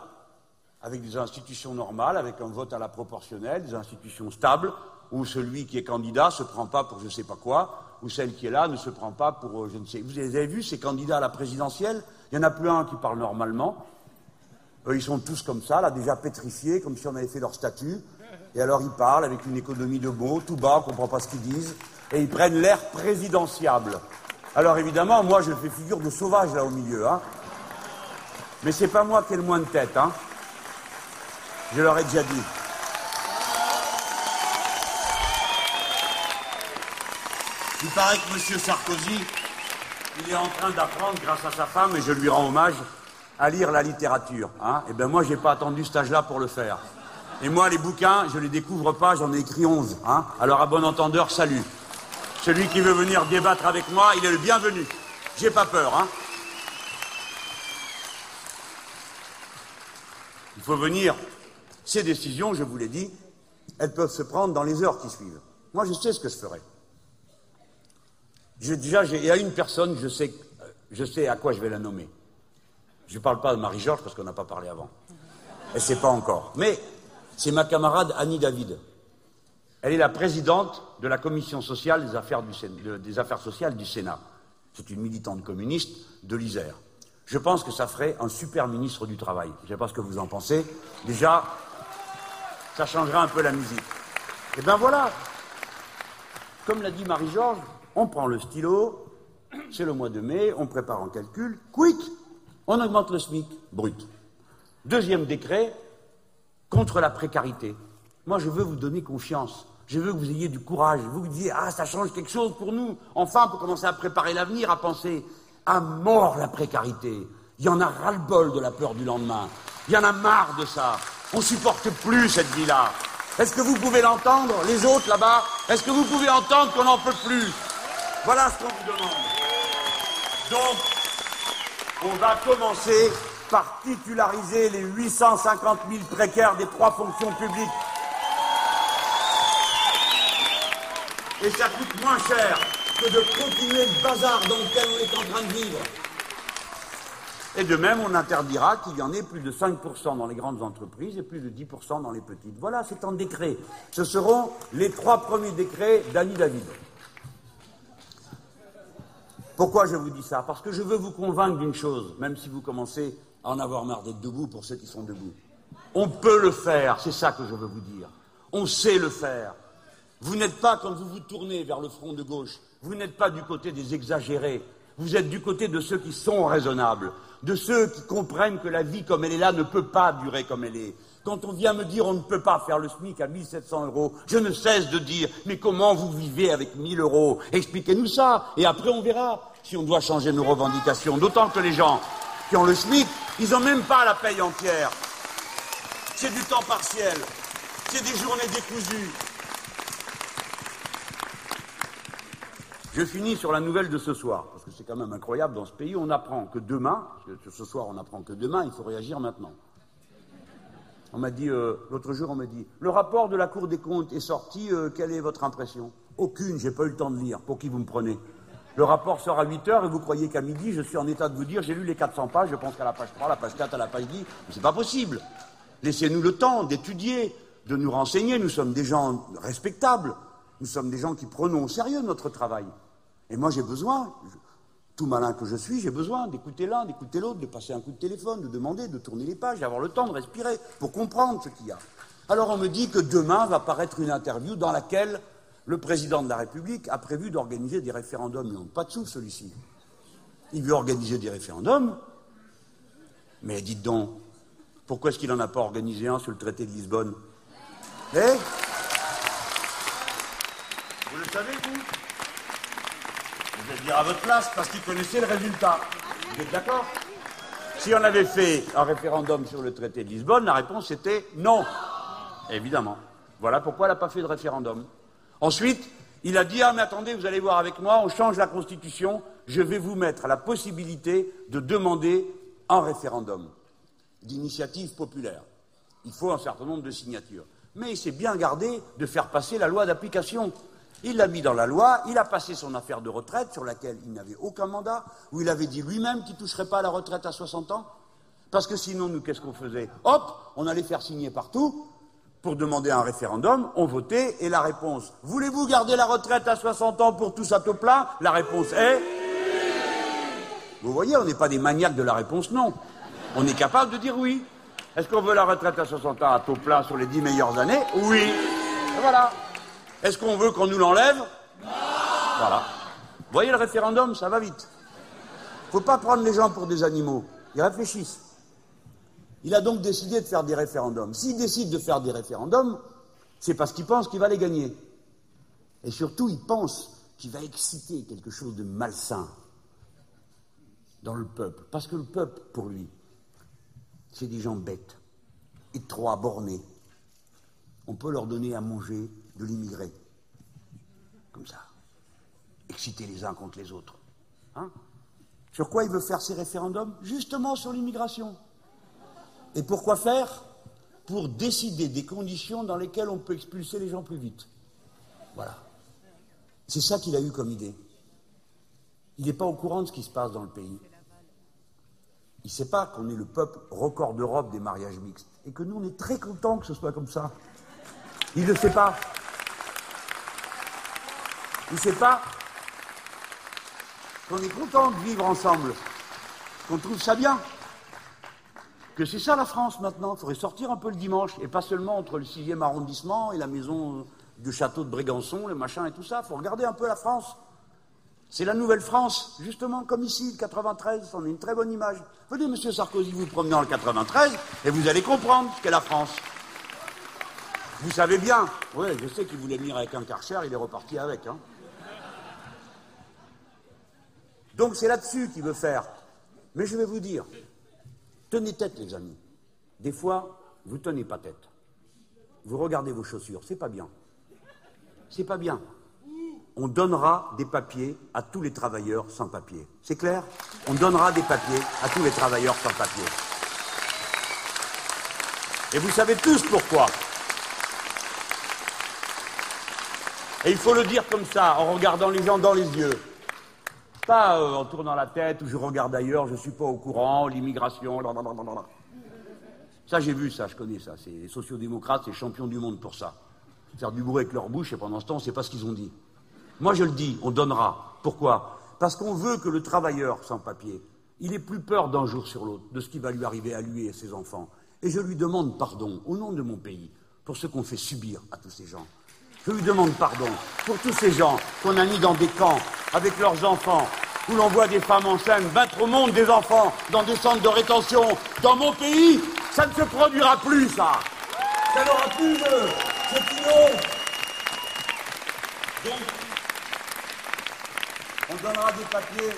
avec des institutions normales, avec un vote à la proportionnelle, des institutions stables, où celui qui est candidat ne se prend pas pour je ne sais pas quoi, ou celle qui est là ne se prend pas pour euh, je ne sais. Vous avez vu ces candidats à la présidentielle? Il n'y en a plus un qui parle normalement. Eux, ils sont tous comme ça, là, déjà pétrifiés, comme si on avait fait leur statut. Et alors ils parlent avec une économie de mots, tout bas, on ne comprend pas ce qu'ils disent, et ils prennent l'air présidentiable. Alors évidemment, moi je fais figure de sauvage là au milieu, hein. Mais c'est pas moi qui ai le moins de tête, hein. Je leur ai déjà dit. Il paraît que M. Sarkozy, il est en train d'apprendre, grâce à sa femme, et je lui rends hommage, à lire la littérature. Hein eh bien, moi, je n'ai pas attendu cet âge-là pour le faire. Et moi, les bouquins, je ne les découvre pas, j'en ai écrit onze. Hein Alors, à bon entendeur, salut. Celui qui veut venir débattre avec moi, il est le bienvenu. J'ai pas peur. Hein il faut venir. Ces décisions, je vous l'ai dit, elles peuvent se prendre dans les heures qui suivent. Moi, je sais ce que je ferai. déjà, il y a une personne, je sais, je sais à quoi je vais la nommer. Je ne parle pas de Marie-Georges parce qu'on n'a pas parlé avant. Elle ne sait pas encore. Mais c'est ma camarade Annie David. Elle est la présidente de la commission sociale des affaires, sociales du Sénat. C'est une militante communiste de l'Isère. Je pense que ça ferait un super ministre du Travail. Je ne sais pas ce que vous en pensez. Déjà, ça changerait un peu la musique. Et bien voilà, comme l'a dit Marie-Georges, on prend le stylo, c'est le mois de mai, on prépare un calcul, quick, on augmente le SMIC brut. Deuxième décret, contre la précarité. Moi, je veux vous donner confiance. Je veux que vous ayez du courage. Vous vous disiez, ah, ça change quelque chose pour nous. Enfin, pour commencer à préparer l'avenir, à penser à mort la précarité. Il y en a ras-le-bol de la peur du lendemain. Il y en a marre de ça. On supporte plus cette vie-là. Est-ce que vous pouvez l'entendre, les autres là-bas? Est-ce que vous pouvez entendre qu'on n'en peut plus? Voilà ce qu'on vous demande. Donc, on va commencer par titulariser les 850 000 précaires des trois fonctions publiques. Et ça coûte moins cher que de continuer le bazar dans lequel on est en train de vivre. Et de même, on interdira qu'il y en ait plus de 5% dans les grandes entreprises et plus de 10% dans les petites. Voilà, c'est en décret. Ce seront les trois premiers décrets d'Annie David. Pourquoi je vous dis ça? Parce que je veux vous convaincre d'une chose, même si vous commencez à en avoir marre d'être debout pour ceux qui sont debout. On peut le faire, c'est ça que je veux vous dire. On sait le faire. Vous n'êtes pas, quand vous vous tournez vers le front de gauche, vous n'êtes pas du côté des exagérés, vous êtes du côté de ceux qui sont raisonnables, de ceux qui comprennent que la vie comme elle est là ne peut pas durer comme elle est. Quand on vient me dire on ne peut pas faire le SMIC à 1700 euros, je ne cesse de dire mais comment vous vivez avec 1000 euros? Expliquez-nous ça et après on verra si on doit changer nos revendications. D'autant que les gens qui ont le SMIC, ils n'ont même pas la paye entière. C'est du temps partiel, c'est des journées décousues. Je finis sur la nouvelle de ce soir, parce que c'est quand même incroyable dans ce pays, on apprend que demain, que ce soir on apprend que demain, il faut réagir maintenant. On m'a dit, euh, l'autre jour, on m'a dit, le rapport de la Cour des comptes est sorti, euh, quelle est votre impression? Aucune, j'ai pas eu le temps de lire. Pour qui vous me prenez? Le rapport sort à 8 heures et vous croyez qu'à midi, je suis en état de vous dire, j'ai lu les 400 pages, je pense qu'à la page 3, à la page 4, à la page 10. Mais c'est pas possible. Laissez-nous le temps d'étudier, de nous renseigner. Nous sommes des gens respectables. Nous sommes des gens qui prenons au sérieux notre travail. Et moi, j'ai besoin, tout malin que je suis, j'ai besoin d'écouter l'un, d'écouter l'autre, de passer un coup de téléphone, de demander, de tourner les pages, d'avoir le temps de respirer pour comprendre ce qu'il y a. Alors on me dit que demain va paraître une interview dans laquelle le président de la République a prévu d'organiser des référendums. N'ont pas de sous, celui-ci. Il veut organiser des référendums. Mais dites donc, pourquoi est-ce qu'il n'en a pas organisé un sur le traité de Lisbonne? Eh? Le savez, vous je vais dire à votre place parce qu'ils connaissaient le résultat. Vous êtes d'accord Si on avait fait un référendum sur le traité de Lisbonne, la réponse était non. Évidemment. Voilà pourquoi elle n'a pas fait de référendum. Ensuite, il a dit Ah, mais attendez, vous allez voir avec moi, on change la Constitution, je vais vous mettre la possibilité de demander un référendum d'initiative populaire. Il faut un certain nombre de signatures. Mais il s'est bien gardé de faire passer la loi d'application. Il l'a mis dans la loi, il a passé son affaire de retraite sur laquelle il n'avait aucun mandat, où il avait dit lui-même qu'il ne toucherait pas à la retraite à 60 ans. Parce que sinon, nous, qu'est-ce qu'on faisait Hop, on allait faire signer partout pour demander un référendum, on votait, et la réponse Voulez-vous garder la retraite à 60 ans pour tous à taux plein? La réponse est Vous voyez, on n'est pas des maniaques de la réponse non. On est capable de dire oui. Est-ce qu'on veut la retraite à 60 ans à taux plein sur les 10 meilleures années? Oui. Voilà. Est-ce qu'on veut qu'on nous l'enlève Voilà. Vous voyez le référendum, ça va vite. Il ne faut pas prendre les gens pour des animaux. Ils réfléchissent. Il a donc décidé de faire des référendums. S'il décide de faire des référendums, c'est parce qu'il pense qu'il va les gagner. Et surtout, il pense qu'il va exciter quelque chose de malsain dans le peuple. Parce que le peuple, pour lui, c'est des gens bêtes, étroits, bornés. On peut leur donner à manger de l'immigré. Comme ça. Exciter les uns contre les autres. Hein? Sur quoi il veut faire ces référendums? Justement sur l'immigration. Et pourquoi faire? Pour décider des conditions dans lesquelles on peut expulser les gens plus vite. Voilà. C'est ça qu'il a eu comme idée. Il n'est pas au courant de ce qui se passe dans le pays. Il ne sait pas qu'on est le peuple record d'Europe des mariages mixtes et que nous, on est très contents que ce soit comme ça. Il ne le sait pas. Il ne sait pas qu'on est content de vivre ensemble, qu'on trouve ça bien, que c'est ça la France maintenant. Il faudrait sortir un peu le dimanche, et pas seulement entre le 6e arrondissement et la maison du château de Brégançon, le machin et tout ça. Il faut regarder un peu la France. C'est la nouvelle France, justement, comme ici, le 93, on a une très bonne image. Venez, monsieur Sarkozy, vous promenez dans le 93, et vous allez comprendre ce qu'est la France. Vous savez bien, oui, je sais qu'il voulait venir avec un karcher, il est reparti avec. Hein. Donc c'est là-dessus qu'il veut faire. Mais je vais vous dire, tenez tête, les amis. Des fois, vous tenez pas tête. Vous regardez vos chaussures, c'est pas bien. C'est pas bien. On donnera des papiers à tous les travailleurs sans papier. C'est clair? On donnera des papiers à tous les travailleurs sans papier. Et vous savez tous pourquoi. Et il faut le dire comme ça, en regardant les gens dans les yeux. Pas euh, en tournant la tête ou je regarde ailleurs, je ne suis pas au courant, l'immigration, Ça, j'ai vu ça, je connais ça. C'est les sociodémocrates, c'est champions du monde pour ça. Faire du bruit avec leur bouche et pendant ce temps, on ne sait pas ce qu'ils ont dit. Moi, je le dis, on donnera. Pourquoi? Parce qu'on veut que le travailleur sans papier, il ait plus peur d'un jour sur l'autre de ce qui va lui arriver à lui et à ses enfants. Et je lui demande pardon, au nom de mon pays, pour ce qu'on fait subir à tous ces gens. Je lui demande pardon pour tous ces gens qu'on a mis dans des camps avec leurs enfants, où l'on voit des femmes enceintes battre au monde des enfants dans des centres de rétention. Dans mon pays, ça ne se produira plus, ça. Ça n'aura plus de... C'est une Donc, on donnera des papiers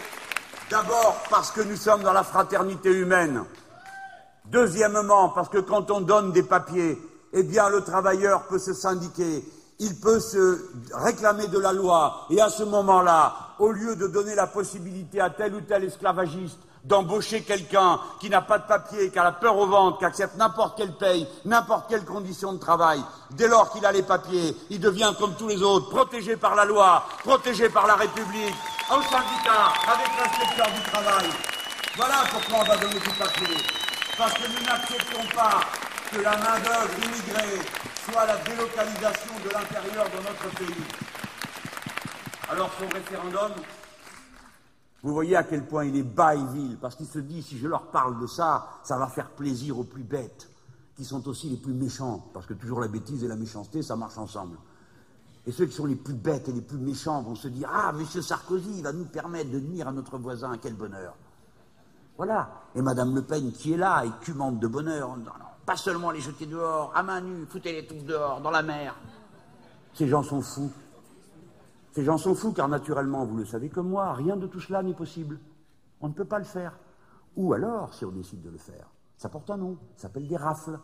d'abord parce que nous sommes dans la fraternité humaine. Deuxièmement, parce que quand on donne des papiers, eh bien, le travailleur peut se syndiquer il peut se réclamer de la loi. Et à ce moment-là, au lieu de donner la possibilité à tel ou tel esclavagiste d'embaucher quelqu'un qui n'a pas de papier, qui a la peur au ventre, qui accepte n'importe quelle paye, n'importe quelle condition de travail, dès lors qu'il a les papiers, il devient comme tous les autres, protégé par la loi, protégé par la République, au syndicat, avec l'inspecteur du travail. Voilà pourquoi on va donner du papier. Parce que nous n'acceptons pas que la main-d'œuvre immigrée soit la délocalisation de l'intérieur de notre pays. Alors son référendum, Vous voyez à quel point il est bas et parce qu'il se dit, si je leur parle de ça, ça va faire plaisir aux plus bêtes, qui sont aussi les plus méchants, parce que toujours la bêtise et la méchanceté, ça marche ensemble. Et ceux qui sont les plus bêtes et les plus méchants vont se dire, ah, M. Sarkozy va nous permettre de nuire à notre voisin, quel bonheur. Voilà. Et Madame Le Pen, qui est là, écumante de bonheur, non, non, pas seulement les jeter dehors, à main nue, foutez-les tous dehors, dans la mer. Ces gens sont fous. Ces gens sont fous car naturellement, vous le savez comme moi, rien de tout cela n'est possible. On ne peut pas le faire. Ou alors, si on décide de le faire, ça porte un nom, ça s'appelle des rafles.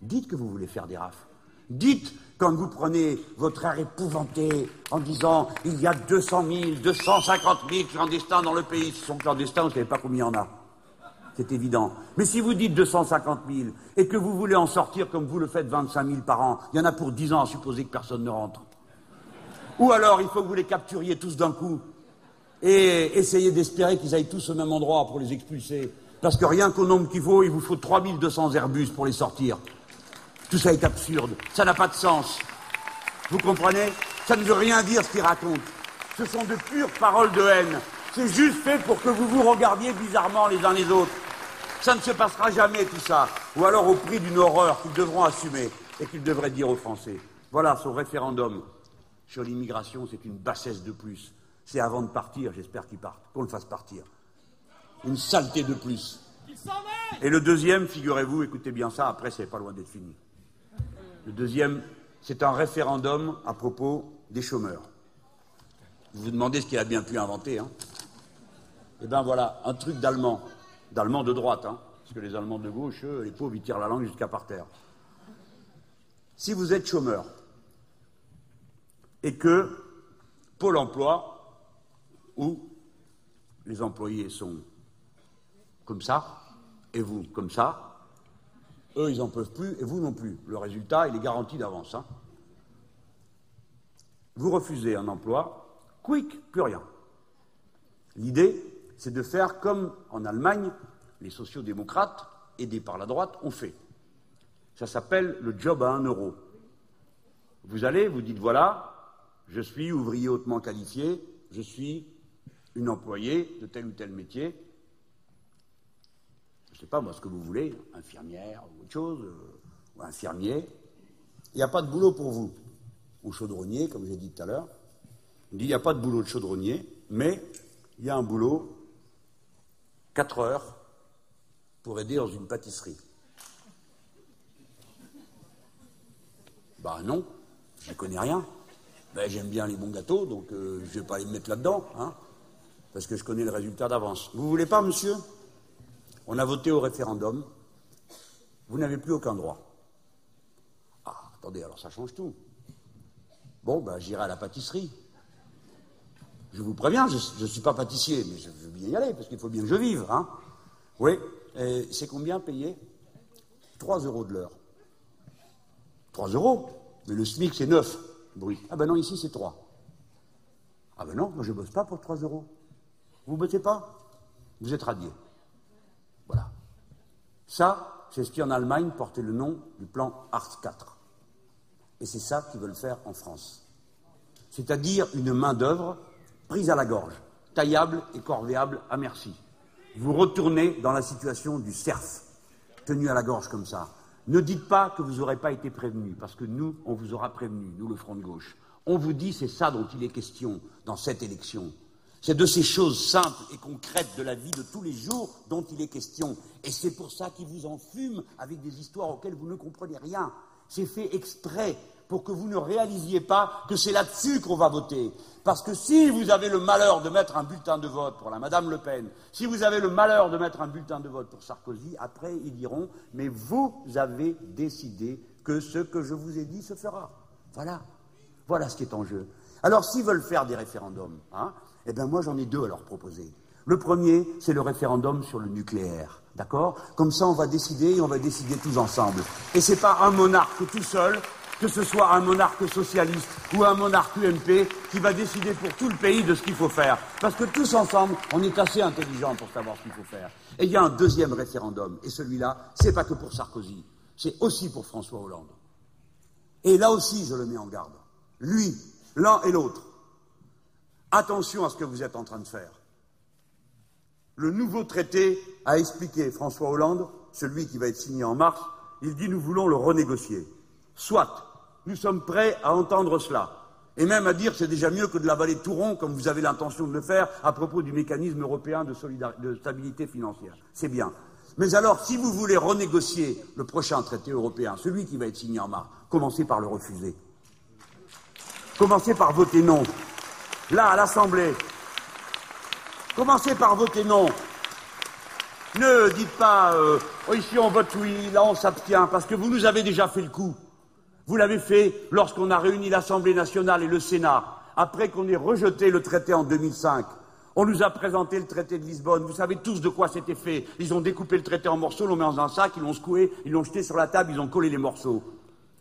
Dites que vous voulez faire des rafles. Dites, quand vous prenez votre air épouvanté en disant il y a 200 000, 250 000 clandestins dans le pays, ils sont clandestins, vous ne savez pas combien il y en a. C'est évident. Mais si vous dites 250 000 et que vous voulez en sortir comme vous le faites 25 000 par an, il y en a pour 10 ans à supposer que personne ne rentre. Ou alors, il faut que vous les capturiez tous d'un coup et essayez d'espérer qu'ils aillent tous au même endroit pour les expulser. Parce que rien qu'au nombre qu'il faut, il vous faut 3200 Airbus pour les sortir. Tout ça est absurde. Ça n'a pas de sens. Vous comprenez? Ça ne veut rien dire ce qu'ils racontent. Ce sont de pures paroles de haine. C'est juste fait pour que vous vous regardiez bizarrement les uns les autres. Ça ne se passera jamais tout ça. Ou alors au prix d'une horreur qu'ils devront assumer et qu'ils devraient dire aux Français. Voilà son référendum sur l'immigration, c'est une bassesse de plus. C'est avant de partir, j'espère qu'il parte, qu'on le fasse partir. Une saleté de plus. Et le deuxième, figurez-vous, écoutez bien ça, après c'est pas loin d'être fini. Le deuxième, c'est un référendum à propos des chômeurs. Vous vous demandez ce qu'il a bien pu inventer, hein Eh bien voilà, un truc d'allemand, d'allemand de droite, hein, parce que les Allemands de gauche, eux, les pauvres, ils tirent la langue jusqu'à par terre. Si vous êtes chômeur, et que Pôle emploi, où les employés sont comme ça, et vous comme ça, eux, ils n'en peuvent plus, et vous non plus. Le résultat, il est garanti d'avance. Hein. Vous refusez un emploi, quick, plus rien. L'idée, c'est de faire comme en Allemagne, les sociaux-démocrates, aidés par la droite, ont fait. Ça s'appelle le job à un euro. Vous allez, vous dites voilà, je suis ouvrier hautement qualifié, je suis une employée de tel ou tel métier. Je ne sais pas, moi, ce que vous voulez, infirmière ou autre chose, euh, ou infirmier. Il n'y a pas de boulot pour vous. Ou chaudronnier, comme j'ai dit tout à l'heure. On dit il n'y a pas de boulot de chaudronnier, mais il y a un boulot, 4 heures, pour aider dans une pâtisserie. Ben non, je connais rien. Ben, j'aime bien les bons gâteaux, donc euh, je ne vais pas les mettre là-dedans, hein, parce que je connais le résultat d'avance. Vous voulez pas, monsieur? On a voté au référendum. Vous n'avez plus aucun droit. Ah, attendez, alors ça change tout. Bon, ben, j'irai à la pâtisserie. Je vous préviens, je ne suis pas pâtissier, mais je veux bien y aller, parce qu'il faut bien que je vive. Hein. Oui, c'est combien payé? 3 euros de l'heure. 3 euros? Mais le SMIC, c'est 9. Ah ben non, ici c'est 3. Ah ben non, moi je ne bosse pas pour 3 euros. Vous ne bossez pas? Vous êtes radié. Voilà. Ça, c'est ce qui en Allemagne portait le nom du plan Ars 4. Et c'est ça qu'ils veulent faire en France. C'est-à-dire une main-d'œuvre prise à la gorge, taillable et corvéable à merci. Vous retournez dans la situation du cerf, tenu à la gorge comme ça. Ne dites pas que vous n'aurez pas été prévenu, parce que nous, on vous aura prévenu, nous, le Front de gauche. On vous dit, c'est ça dont il est question dans cette élection. C'est de ces choses simples et concrètes de la vie de tous les jours dont il est question. Et c'est pour ça qu'ils vous enfument avec des histoires auxquelles vous ne comprenez rien. C'est fait exprès pour que vous ne réalisiez pas que c'est là-dessus qu'on va voter. Parce que si vous avez le malheur de mettre un bulletin de vote pour la Madame Le Pen, si vous avez le malheur de mettre un bulletin de vote pour Sarkozy, après ils diront Mais vous avez décidé que ce que je vous ai dit se fera. Voilà. Voilà ce qui est en jeu. Alors s'ils veulent faire des référendums, hein, eh bien moi j'en ai deux à leur proposer. Le premier, c'est le référendum sur le nucléaire. D'accord? Comme ça, on va décider et on va décider tous ensemble. Et ce n'est pas un monarque tout seul que ce soit un monarque socialiste ou un monarque UMP qui va décider pour tout le pays de ce qu'il faut faire. Parce que tous ensemble, on est assez intelligents pour savoir ce qu'il faut faire. Et il y a un deuxième référendum, et celui-là, c'est pas que pour Sarkozy, c'est aussi pour François Hollande. Et là aussi, je le mets en garde. Lui, l'un et l'autre. Attention à ce que vous êtes en train de faire. Le nouveau traité a expliqué François Hollande, celui qui va être signé en mars, il dit nous voulons le renégocier. Soit, nous sommes prêts à entendre cela, et même à dire c'est déjà mieux que de la vallée de Touron, comme vous avez l'intention de le faire à propos du mécanisme européen de, de stabilité financière. C'est bien. Mais alors, si vous voulez renégocier le prochain traité européen, celui qui va être signé en mars, commencez par le refuser. Commencez par voter non. Là, à l'Assemblée. Commencez par voter non. Ne dites pas euh, oh, ici on vote oui, là on s'abstient, parce que vous nous avez déjà fait le coup. Vous l'avez fait lorsqu'on a réuni l'Assemblée nationale et le Sénat, après qu'on ait rejeté le traité en 2005. On nous a présenté le traité de Lisbonne. Vous savez tous de quoi c'était fait. Ils ont découpé le traité en morceaux, l'ont mis dans un sac, ils l'ont secoué, ils l'ont jeté sur la table, ils ont collé les morceaux.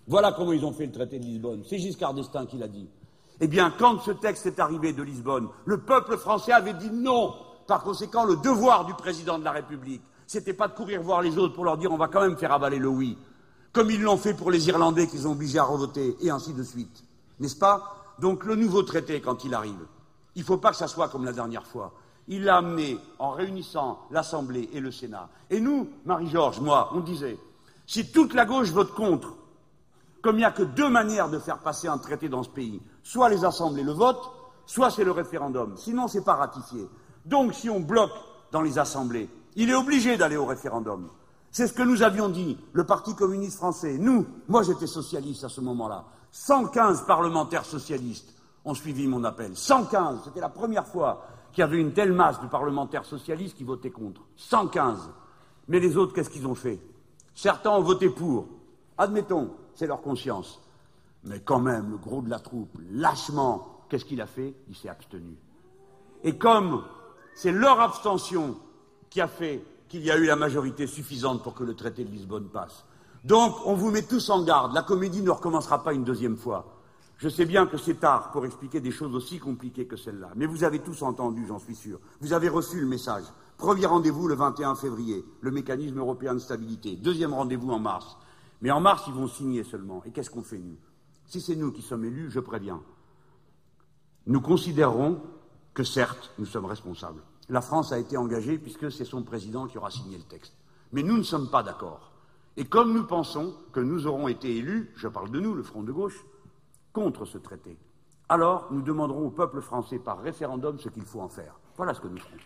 Voilà comment ils ont fait le traité de Lisbonne. C'est Giscard d'Estaing qui l'a dit. Eh bien, quand ce texte est arrivé de Lisbonne, le peuple français avait dit non. Par conséquent, le devoir du président de la République, c'était pas de courir voir les autres pour leur dire on va quand même faire avaler le oui, comme ils l'ont fait pour les Irlandais qu'ils ont obligés à revoter, et ainsi de suite. N'est-ce pas? Donc le nouveau traité, quand il arrive, il ne faut pas que ça soit comme la dernière fois. Il l'a amené en réunissant l'Assemblée et le Sénat. Et nous, Marie-Georges, moi, on disait, si toute la gauche vote contre, comme il n'y a que deux manières de faire passer un traité dans ce pays, soit les assemblées le votent, soit c'est le référendum. Sinon, ce n'est pas ratifié. Donc, si on bloque dans les assemblées, il est obligé d'aller au référendum. C'est ce que nous avions dit, le Parti communiste français. Nous, moi j'étais socialiste à ce moment-là. 115 parlementaires socialistes ont suivi mon appel. 115, c'était la première fois qu'il y avait une telle masse de parlementaires socialistes qui votaient contre. 115. Mais les autres, qu'est-ce qu'ils ont fait? Certains ont voté pour. Admettons, c'est leur conscience. Mais quand même, le gros de la troupe, lâchement, qu'est-ce qu'il a fait? Il s'est abstenu. Et comme c'est leur abstention qui a fait qu'il y a eu la majorité suffisante pour que le traité de Lisbonne passe. Donc, on vous met tous en garde. La comédie ne recommencera pas une deuxième fois. Je sais bien que c'est tard pour expliquer des choses aussi compliquées que celles-là, mais vous avez tous entendu, j'en suis sûr. Vous avez reçu le message. Premier rendez-vous le 21 février, le mécanisme européen de stabilité. Deuxième rendez-vous en mars. Mais en mars, ils vont signer seulement. Et qu'est-ce qu'on fait, nous? Si c'est nous qui sommes élus, je préviens. Nous considérons que, certes, nous sommes responsables. La France a été engagée puisque c'est son président qui aura signé le texte. Mais nous ne sommes pas d'accord. Et comme nous pensons que nous aurons été élus, je parle de nous, le Front de gauche, contre ce traité. Alors, nous demanderons au peuple français par référendum ce qu'il faut en faire. Voilà ce que nous ferons.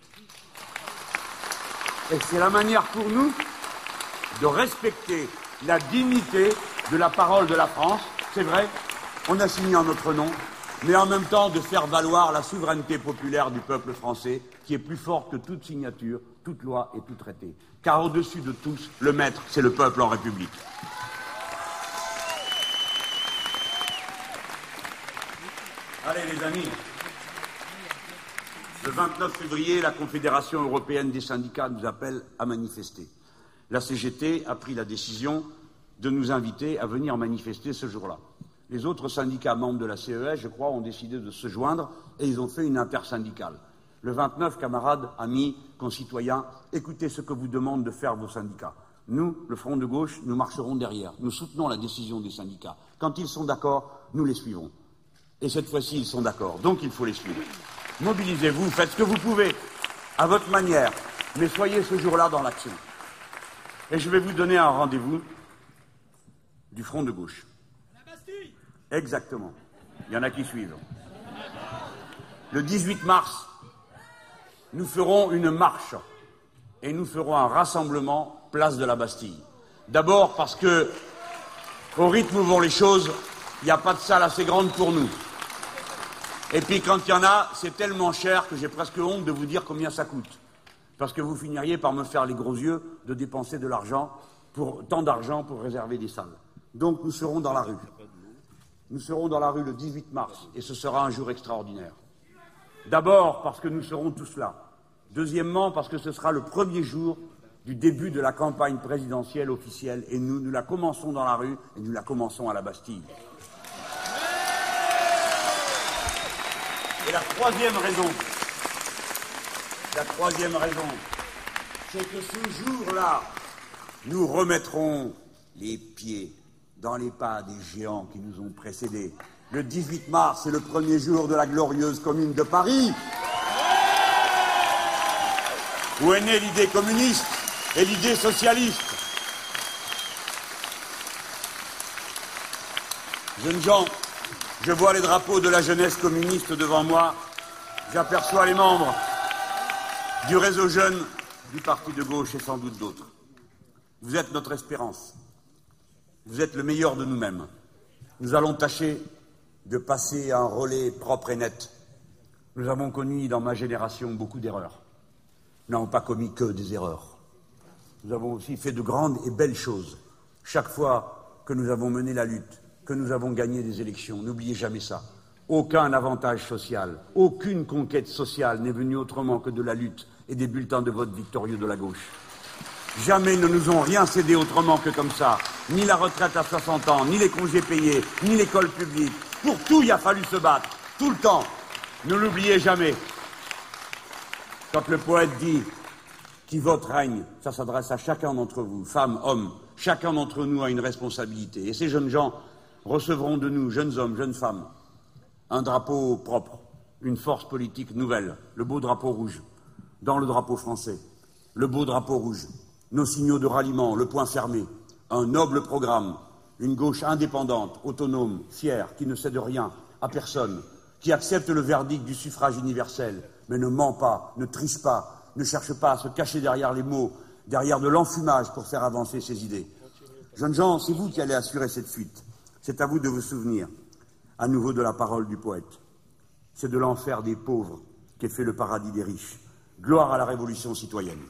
Et c'est la manière pour nous de respecter la dignité de la parole de la France. C'est vrai, on a signé en notre nom, mais en même temps de faire valoir la souveraineté populaire du peuple français, qui est plus forte que toute signature, toute loi et tout traité. Car au-dessus de tous, le maître, c'est le peuple en République. Allez, les amis. Le 29 février, la Confédération européenne des syndicats nous appelle à manifester. La CGT a pris la décision de nous inviter à venir manifester ce jour-là. Les autres syndicats membres de la CES, je crois, ont décidé de se joindre et ils ont fait une intersyndicale. Le 29, camarades, amis, concitoyens, écoutez ce que vous demandent de faire vos syndicats. Nous, le Front de gauche, nous marcherons derrière. Nous soutenons la décision des syndicats. Quand ils sont d'accord, nous les suivrons. Et cette fois-ci, ils sont d'accord. Donc il faut les suivre. Mobilisez-vous, faites ce que vous pouvez, à votre manière, mais soyez ce jour-là dans l'action. Et je vais vous donner un rendez-vous du front de gauche. La Bastille Exactement. Il y en a qui suivent. Le 18 mars, nous ferons une marche et nous ferons un rassemblement place de la Bastille. D'abord parce que, au rythme où vont les choses, il n'y a pas de salle assez grande pour nous. Et puis quand il y en a, c'est tellement cher que j'ai presque honte de vous dire combien ça coûte. Parce que vous finiriez par me faire les gros yeux de dépenser de l'argent, pour tant d'argent pour réserver des salles. Donc nous serons dans la rue. Nous serons dans la rue le 18 mars et ce sera un jour extraordinaire. D'abord parce que nous serons tous là. Deuxièmement parce que ce sera le premier jour du début de la campagne présidentielle officielle et nous, la commençons dans la rue et nous la commençons à la Bastille. Et la troisième raison, la troisième raison, c'est que ce jour-là, nous remettrons les pieds dans les pas des géants qui nous ont précédés. Le 18 mars, c'est le premier jour de la glorieuse commune de Paris. Où est née l'idée communiste et l'idée socialiste? Jeunes gens, je vois les drapeaux de la jeunesse communiste devant moi. J'aperçois les membres du réseau jeune du parti de gauche et sans doute d'autres. Vous êtes notre espérance. Vous êtes le meilleur de nous-mêmes. Nous allons tâcher de passer un relais propre et net. Nous avons connu dans ma génération beaucoup d'erreurs. Nous n'avons pas commis que des erreurs. Nous avons aussi fait de grandes et belles choses. Chaque fois que nous avons mené la lutte, que nous avons gagné des élections, n'oubliez jamais ça. Aucun avantage social, aucune conquête sociale n'est venue autrement que de la lutte et des bulletins de vote victorieux de la gauche. Jamais ne nous ont rien cédé autrement que comme ça. Ni la retraite à 60 ans, ni les congés payés, ni l'école publique. Pour tout, il a fallu se battre. Tout le temps. Ne l'oubliez jamais. Quand le poète dit qui vote règne, ça s'adresse à chacun d'entre vous, femmes, hommes. Chacun d'entre nous a une responsabilité. Et ces jeunes gens recevront de nous, jeunes hommes, jeunes femmes, un drapeau propre, une force politique nouvelle, le beau drapeau rouge, dans le drapeau français, le beau drapeau rouge nos signaux de ralliement, le point fermé, un noble programme, une gauche indépendante, autonome, fière, qui ne cède rien à personne, qui accepte le verdict du suffrage universel, mais ne ment pas, ne triche pas, ne cherche pas à se cacher derrière les mots, derrière de l'enfumage pour faire avancer ses idées. Jeunes gens, c'est vous qui allez assurer cette fuite. C'est à vous de vous souvenir, à nouveau de la parole du poète. C'est de l'enfer des pauvres qu'est fait le paradis des riches. Gloire à la révolution citoyenne.